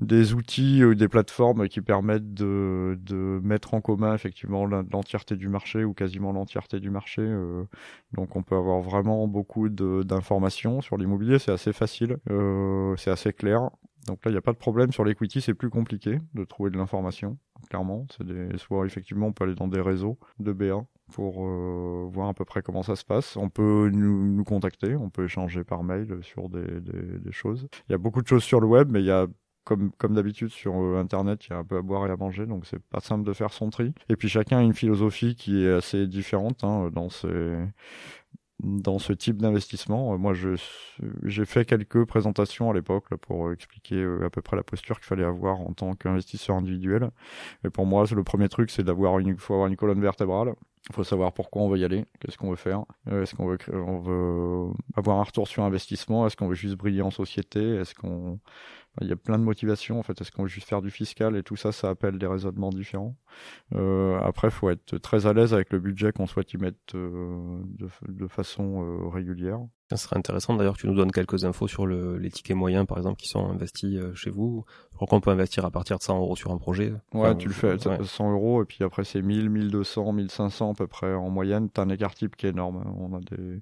des outils, euh, des plateformes qui permettent de, de mettre en commun effectivement l'entièreté du marché ou quasiment l'entièreté du marché. Euh, donc on peut avoir vraiment beaucoup d'informations sur l'immobilier, c'est assez facile, euh, c'est assez clair. Donc là, il n'y a pas de problème sur l'equity, c'est plus compliqué de trouver de l'information, clairement. C'est des... Soit effectivement, on peut aller dans des réseaux de BA pour euh, voir à peu près comment ça se passe. On peut nous, nous contacter, on peut échanger par mail sur des, des, des, choses. Il y a beaucoup de choses sur le web, mais il y a comme, comme d'habitude sur euh, Internet, il y a un peu à boire et à manger, donc c'est pas simple de faire son tri. Et puis chacun a une philosophie qui est assez différente hein, dans ces dans ce type d'investissement. Euh, moi, j'ai fait quelques présentations à l'époque pour expliquer euh, à peu près la posture qu'il fallait avoir en tant qu'investisseur individuel. Et pour moi, le premier truc, c'est d'avoir une, faut avoir une colonne vertébrale. Il faut savoir pourquoi on veut y aller, qu'est-ce qu'on veut faire, est-ce qu'on veut, on veut avoir un retour sur investissement, est-ce qu'on veut juste briller en société, est-ce qu'on il y a plein de motivations en fait. Est-ce qu'on veut juste faire du fiscal et tout ça, ça appelle des raisonnements différents. Euh, après, faut être très à l'aise avec le budget qu'on souhaite y mettre euh, de, de, façon euh, régulière. Ça serait intéressant d'ailleurs que tu nous donnes quelques infos sur le, les tickets moyens par exemple qui sont investis euh, chez vous. Pourquoi on peut investir à partir de 100 euros sur un projet Ouais, tu le fais, 100 euros et puis après c'est 1000, 1200, 1500 à peu près en moyenne. T'as un écart type qui est énorme. On a des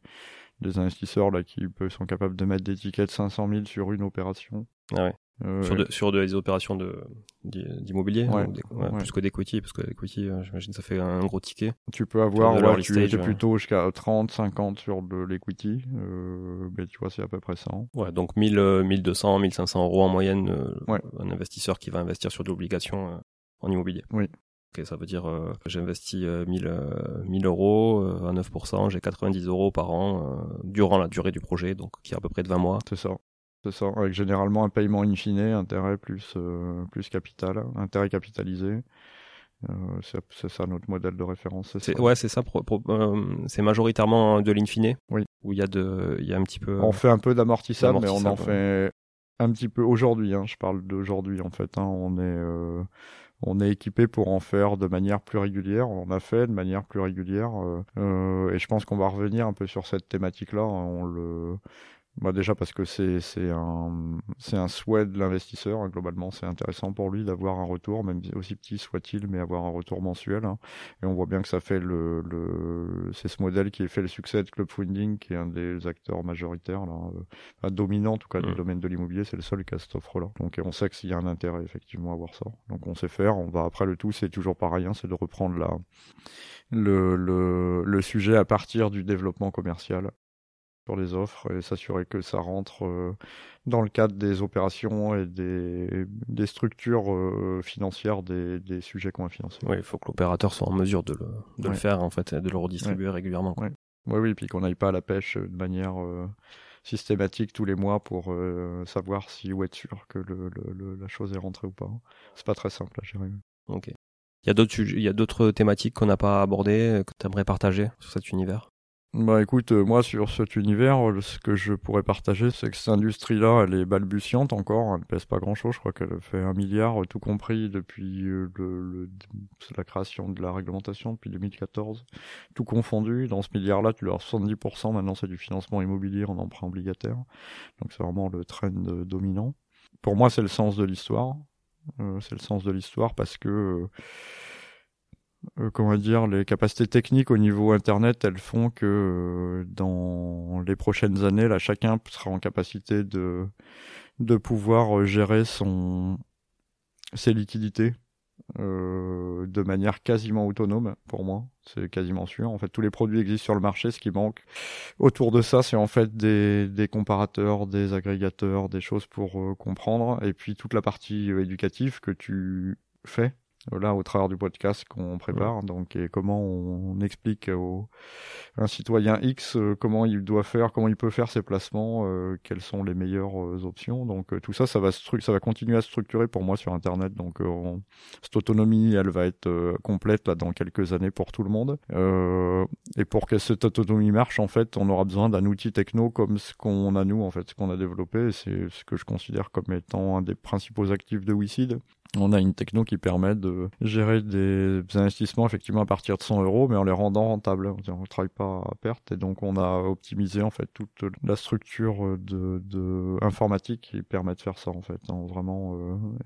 des investisseurs là qui sont capables de mettre des tickets de 500 000 sur une opération. Ah ouais. Euh, sur, de, sur des opérations de d'immobilier ouais, plus que d'equity parce que l'equity euh, j'imagine ça fait un gros ticket. Tu peux avoir ouais, tu es plutôt jusqu'à 30 50 sur de l'equity euh, mais tu vois c'est à peu près ça ouais donc 1000 1200 1500 euros en moyenne euh, un investisseur qui va investir sur de l'obligation en immobilier. Oui. Okay, ça veut dire euh, j'investis 1000, 1000 euros à 9%, j'ai 90 euros par an durant la durée du projet, donc qui est à peu près de 20 mois. C'est ça. C'est ça, avec généralement un paiement in fine, intérêt plus, euh, plus capital, intérêt capitalisé. Euh, c'est ça notre modèle de référence. C'est ouais, c'est ça. Euh, c'est majoritairement de l'infine. Oui. Où il y a de, il y a un petit peu. On fait un peu d'amortissable, mais on en fait un petit peu aujourd'hui. Hein, je parle d'aujourd'hui en fait. Hein, on est on est équipé pour en faire de manière plus régulière. On a fait de manière plus régulière, euh, et je pense qu'on va revenir un peu sur cette thématique-là. On le, bah déjà parce que c'est c'est un c'est un souhait de l'investisseur hein, globalement c'est intéressant pour lui d'avoir un retour même aussi petit soit-il mais avoir un retour mensuel hein. et on voit bien que ça fait le, le c'est ce modèle qui a fait le succès de Club Funding qui est un des acteurs majoritaires là euh, dominant en tout cas du mmh. domaine de l'immobilier. C'est le seul qui a cette offre là donc on sait qu'il y a un intérêt effectivement à avoir ça. Donc on sait faire. On va après le tout c'est toujours pareil hein, c'est de reprendre la le, le, le sujet à partir du développement commercial sur les offres et s'assurer que ça rentre euh, dans le cadre des opérations et des, des structures euh, financières des, des sujets qu'on va financer. Oui, il faut que l'opérateur soit en mesure de le, de le faire en fait et de le redistribuer régulièrement. Oui, oui, oui, puis qu'on n'aille pas à la pêche de manière euh, systématique tous les mois pour savoir si ou être sûr que le, le, la chose est rentrée ou pas. C'est pas très simple à gérer. Ok. Il y a d'autres il y a d'autres thématiques qu'on n'a pas abordées que tu aimerais partager sur cet univers? Bah écoute, euh, moi sur cet univers, euh, ce que je pourrais partager, c'est que cette industrie-là, elle est balbutiante encore, elle pèse pas grand-chose, je crois qu'elle fait un milliard, tout compris depuis euh, le, la création de la réglementation depuis 2014, tout confondu. Dans ce milliard-là, tu as 70% maintenant, c'est du financement immobilier en emprunt obligataire, donc c'est vraiment le trend dominant. Pour moi, c'est le sens de l'histoire, c'est le sens de l'histoire parce que euh, comment dire, les capacités techniques au niveau internet, elles font que euh, dans les prochaines années, là, chacun sera en capacité de de pouvoir euh, gérer son ses liquidités euh, de manière quasiment autonome pour moi, c'est quasiment sûr. En fait, tous les produits existent sur le marché. Ce qui manque autour de ça, c'est en fait des, des comparateurs, des agrégateurs, des choses pour comprendre, et puis toute la partie éducative que tu fais là au travers du podcast qu'on prépare donc et comment on, explique au un citoyen X euh, comment il doit faire comment il peut faire ses placements euh, quelles sont les meilleures euh, options. Donc tout ça ça va ça va continuer à se structurer pour moi sur internet. Donc cette autonomie elle va être complète là dans quelques années pour tout le monde. Et pour que cette autonomie marche en fait on aura besoin d'un outil techno comme ce qu'on a nous en fait ce qu'on a développé. C'est ce que je considère comme étant un des principaux actifs de WeSeed On a une techno qui permet de gérer des investissements effectivement à partir de 100 euros, mais en les rendant rentables. On ne travaille pas à perte et donc on a optimisé en fait toute la structure de, de informatique qui permet de faire ça en fait. Hein, vraiment,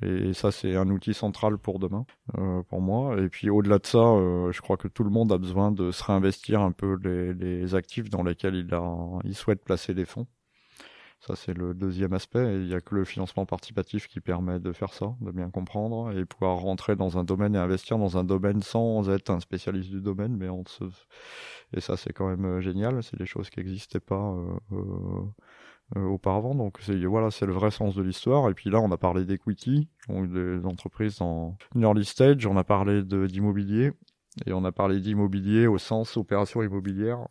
euh, et, ça c'est un outil central pour demain, euh, pour moi. Et puis au-delà de ça, euh, je crois que tout le monde a besoin de se réinvestir un peu les, les actifs dans lesquels il, a, il souhaite placer des fonds. Ça, c'est le deuxième aspect. il n'y a que le financement participatif qui permet de faire ça, de bien comprendre et pouvoir rentrer dans un domaine et investir dans un domaine sans être un spécialiste du domaine. Mais on se... Et ça, c'est quand même euh, génial. C'est des choses qui n'existaient pas euh, euh, auparavant. Donc, voilà, c'est le vrai sens de l'histoire. Et puis là, on a parlé d'equity, des entreprises en early stage. On a parlé d'immobilier. Et on a parlé d'immobilier au sens opération immobilière,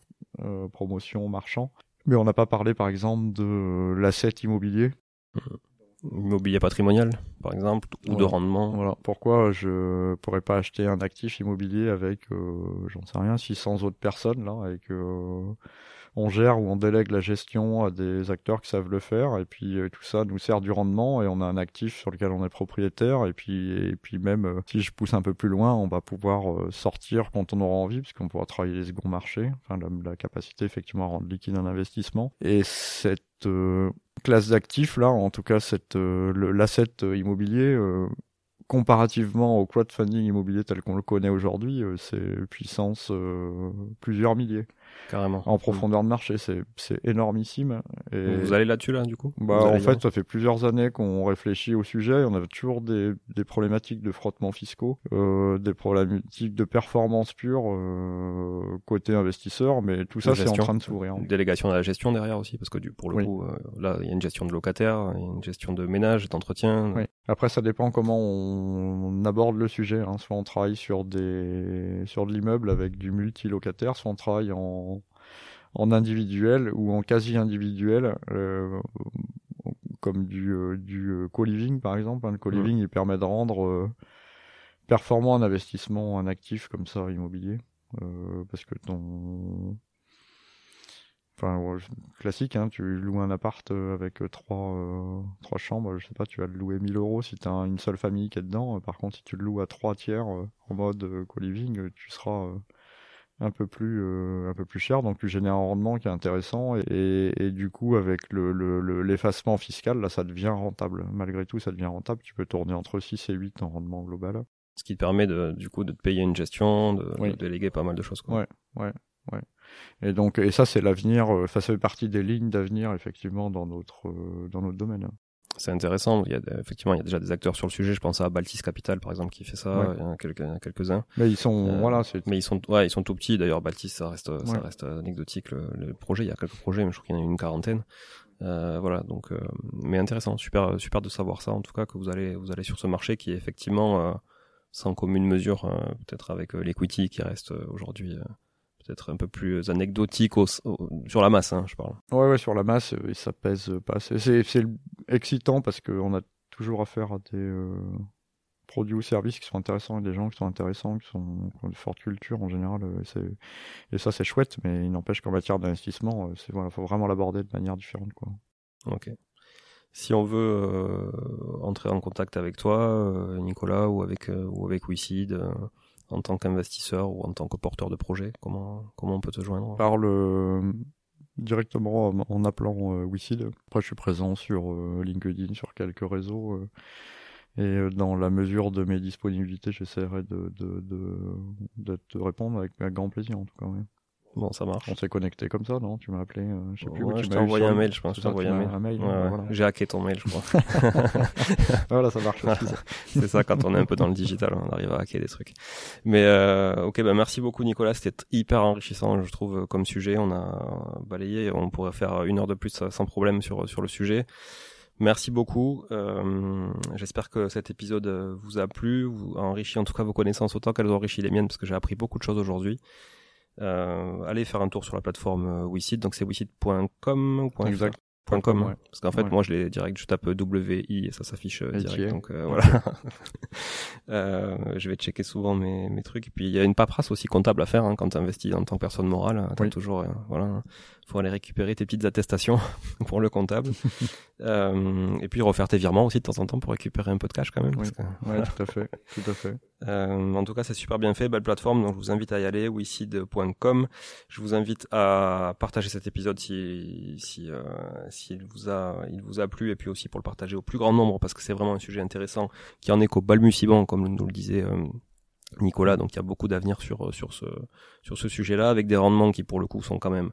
promotion, marchand. Mais on n'a pas parlé, par exemple, de l'asset immobilier. Immobilier patrimonial, par exemple, ou de rendement. Voilà. Pourquoi je pourrais pas acheter un actif immobilier avec, euh, j'en sais rien, 600 autres personnes là, avec euh, on gère ou on délègue la gestion à des acteurs qui savent le faire. Et puis euh, tout ça nous sert du rendement et on a un actif sur lequel on est propriétaire. Et puis et puis même euh, si je pousse un peu plus loin on va pouvoir euh, sortir quand on aura envie puisqu'on pourra travailler les seconds marchés. Enfin la, capacité effectivement à rendre liquide un investissement. Et cette classe d'actifs là en tout cas cette l'asset immobilier comparativement au crowdfunding immobilier tel qu'on le connaît aujourd'hui, c'est puissance plusieurs milliers. Carrément. En profondeur de marché, c'est, c'est énormissime. Et... Vous allez là-dessus, là, du coup bah, En fait, ça fait plusieurs années qu'on réfléchit au sujet. On a toujours des, des problématiques de frottement fiscaux, euh, des problématiques de performance pure euh, côté investisseur, mais tout ça, c'est en train de s'ouvrir. Délégation de la gestion derrière aussi, parce que du, pour le coup, euh, là, il y a une gestion de locataire, il y a une gestion de ménage, d'entretien. Oui. Après, ça dépend comment on, aborde le sujet. Hein. Soit on travaille sur, des, sur de l'immeuble avec du multilocataire, soit on travaille en en individuel ou en quasi individuel, euh, comme du, euh, du euh, co-living par exemple. Le co-living, il permet de rendre performant un investissement, un actif comme ça immobilier, parce que ton Enfin, classique, hein, tu loues un appart avec trois, trois chambres, je sais pas, tu vas le louer 1000 euros si tu as une seule famille qui est dedans. Par contre, si tu le loues à trois tiers en mode co-living, tu seras un peu plus euh, un peu plus cher donc tu génères un rendement qui est intéressant et, et, du coup avec le l'effacement le, fiscal là ça devient rentable. Malgré tout ça devient rentable. Tu peux tourner entre 6 et 8 en rendement global. Ce qui te permet de du coup de te payer une gestion de, de déléguer pas mal de choses quoi. ouais ouais ouais. Et donc et ça c'est l'avenir euh, ça fait partie des lignes d'avenir effectivement dans notre euh, dans notre domaine c'est intéressant. Il y a effectivement, il y a déjà des acteurs sur le sujet. Je pense à Baltis Capital, par exemple, qui fait ça. Il y en a quelques, uns Mais ils sont, euh, voilà, Mais ils sont, ouais, ils sont tout petits. D'ailleurs, Baltis, ça reste, ça reste anecdotique. Le, projet, il y a quelques projets, mais je crois qu'il y en a une quarantaine. Euh, voilà, donc, euh, mais intéressant, super, super de savoir ça. En tout cas, que vous allez, vous allez sur ce marché qui est effectivement euh, sans commune mesure, peut-être avec l'equity qui reste aujourd'hui peut-être un peu plus anecdotique sur la masse, hein, je parle. Ouais, ouais, sur la masse, euh, ça pèse pas. C'est excitant parce qu'on a toujours affaire à des euh, produits ou services qui sont intéressants et des gens qui sont intéressants, qui, sont, qui ont une forte culture en général. Euh, et ça, c'est chouette, mais il n'empêche qu'en matière d'investissement, il voilà, faut vraiment l'aborder de manière différente. Quoi. Ok. Si on veut entrer en contact avec toi, Nicolas, ou avec, ou avec WeSeed, en tant qu'investisseur ou en tant que porteur de projet Comment, comment on peut te joindre? Par le directement en appelant euh, Après, je suis présent sur euh, LinkedIn, sur quelques réseaux. Euh, et euh, dans la mesure de mes disponibilités, j'essaierai de, de, de, de, te répondre avec, avec grand plaisir, en tout cas. Bon, ça marche. On s'est connecté comme ça, non? Tu m'as appelé, euh, je sais plus. Ouais, tu m'as envoyé un mail, je pense. Je t'ai envoyé un mail. J'ai hacké ton mail, je crois. [laughs] [laughs] voilà, ça marche. [laughs] c'est ça, quand on est un peu dans le digital, on arrive à hacker des trucs. Mais euh, ok, bah merci beaucoup Nicolas, c'était hyper enrichissant, je trouve, comme sujet. On a balayé, on pourrait faire une heure de plus sans problème sur sur le sujet. Merci beaucoup. Euh, J'espère que cet épisode vous a plu, vous a enrichi en tout cas vos connaissances autant qu'elles ont enrichi les miennes, parce que j'ai appris beaucoup de choses aujourd'hui. Euh, allez faire un tour sur la plateforme euh, WeSeed, donc c'est WeSeed.com. Exact. Com, ouais. parce qu'en fait Ouais. moi je l'ai direct je tape WI et ça s'affiche euh, direct donc euh, voilà [laughs] Euh, je vais checker souvent mes, mes trucs et puis il y a une paperasse aussi comptable à faire hein, quand tu investis en tant que personne morale t'as Oui. toujours euh, voilà faut aller récupérer tes petites attestations [laughs] pour le comptable [laughs] Euh, et puis refaire tes virements aussi de temps en temps pour récupérer un peu de cash quand même Oui. parce que, Ouais, [laughs] tout à fait, tout à fait. euh, en tout cas, c'est super bien fait, belle plateforme, donc je vous invite à y aller, wicid.com. Je vous invite à partager cet épisode si si euh, s'il vous a il vous a plu et puis aussi pour le partager au plus grand nombre parce que c'est vraiment un sujet intéressant qui en est qu'au balbutiement comme nous le disait euh, Nicolas. Donc il y a beaucoup d'avenir sur sur ce sur ce sujet-là avec des rendements qui pour le coup sont quand même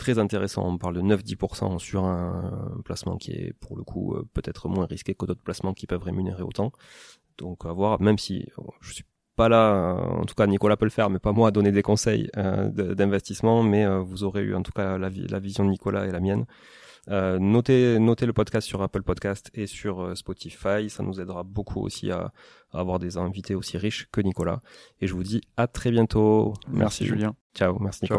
très intéressants. On parle de 9-10% sur un placement qui est pour le coup euh, peut-être moins risqué que d'autres placements qui peuvent rémunérer autant. Donc à voir, même si euh, je suis pas là, euh, en tout cas Nicolas peut le faire, mais pas moi à donner des conseils euh, d'investissement, mais euh, vous aurez eu en tout cas la, vi- la vision de Nicolas et la mienne. Euh, notez, notez le podcast sur Apple Podcast et sur Spotify, ça nous aidera beaucoup aussi à, à avoir des invités aussi riches que Nicolas. Et je vous dis à très bientôt. Merci, Julien. Ciao, merci Ciao.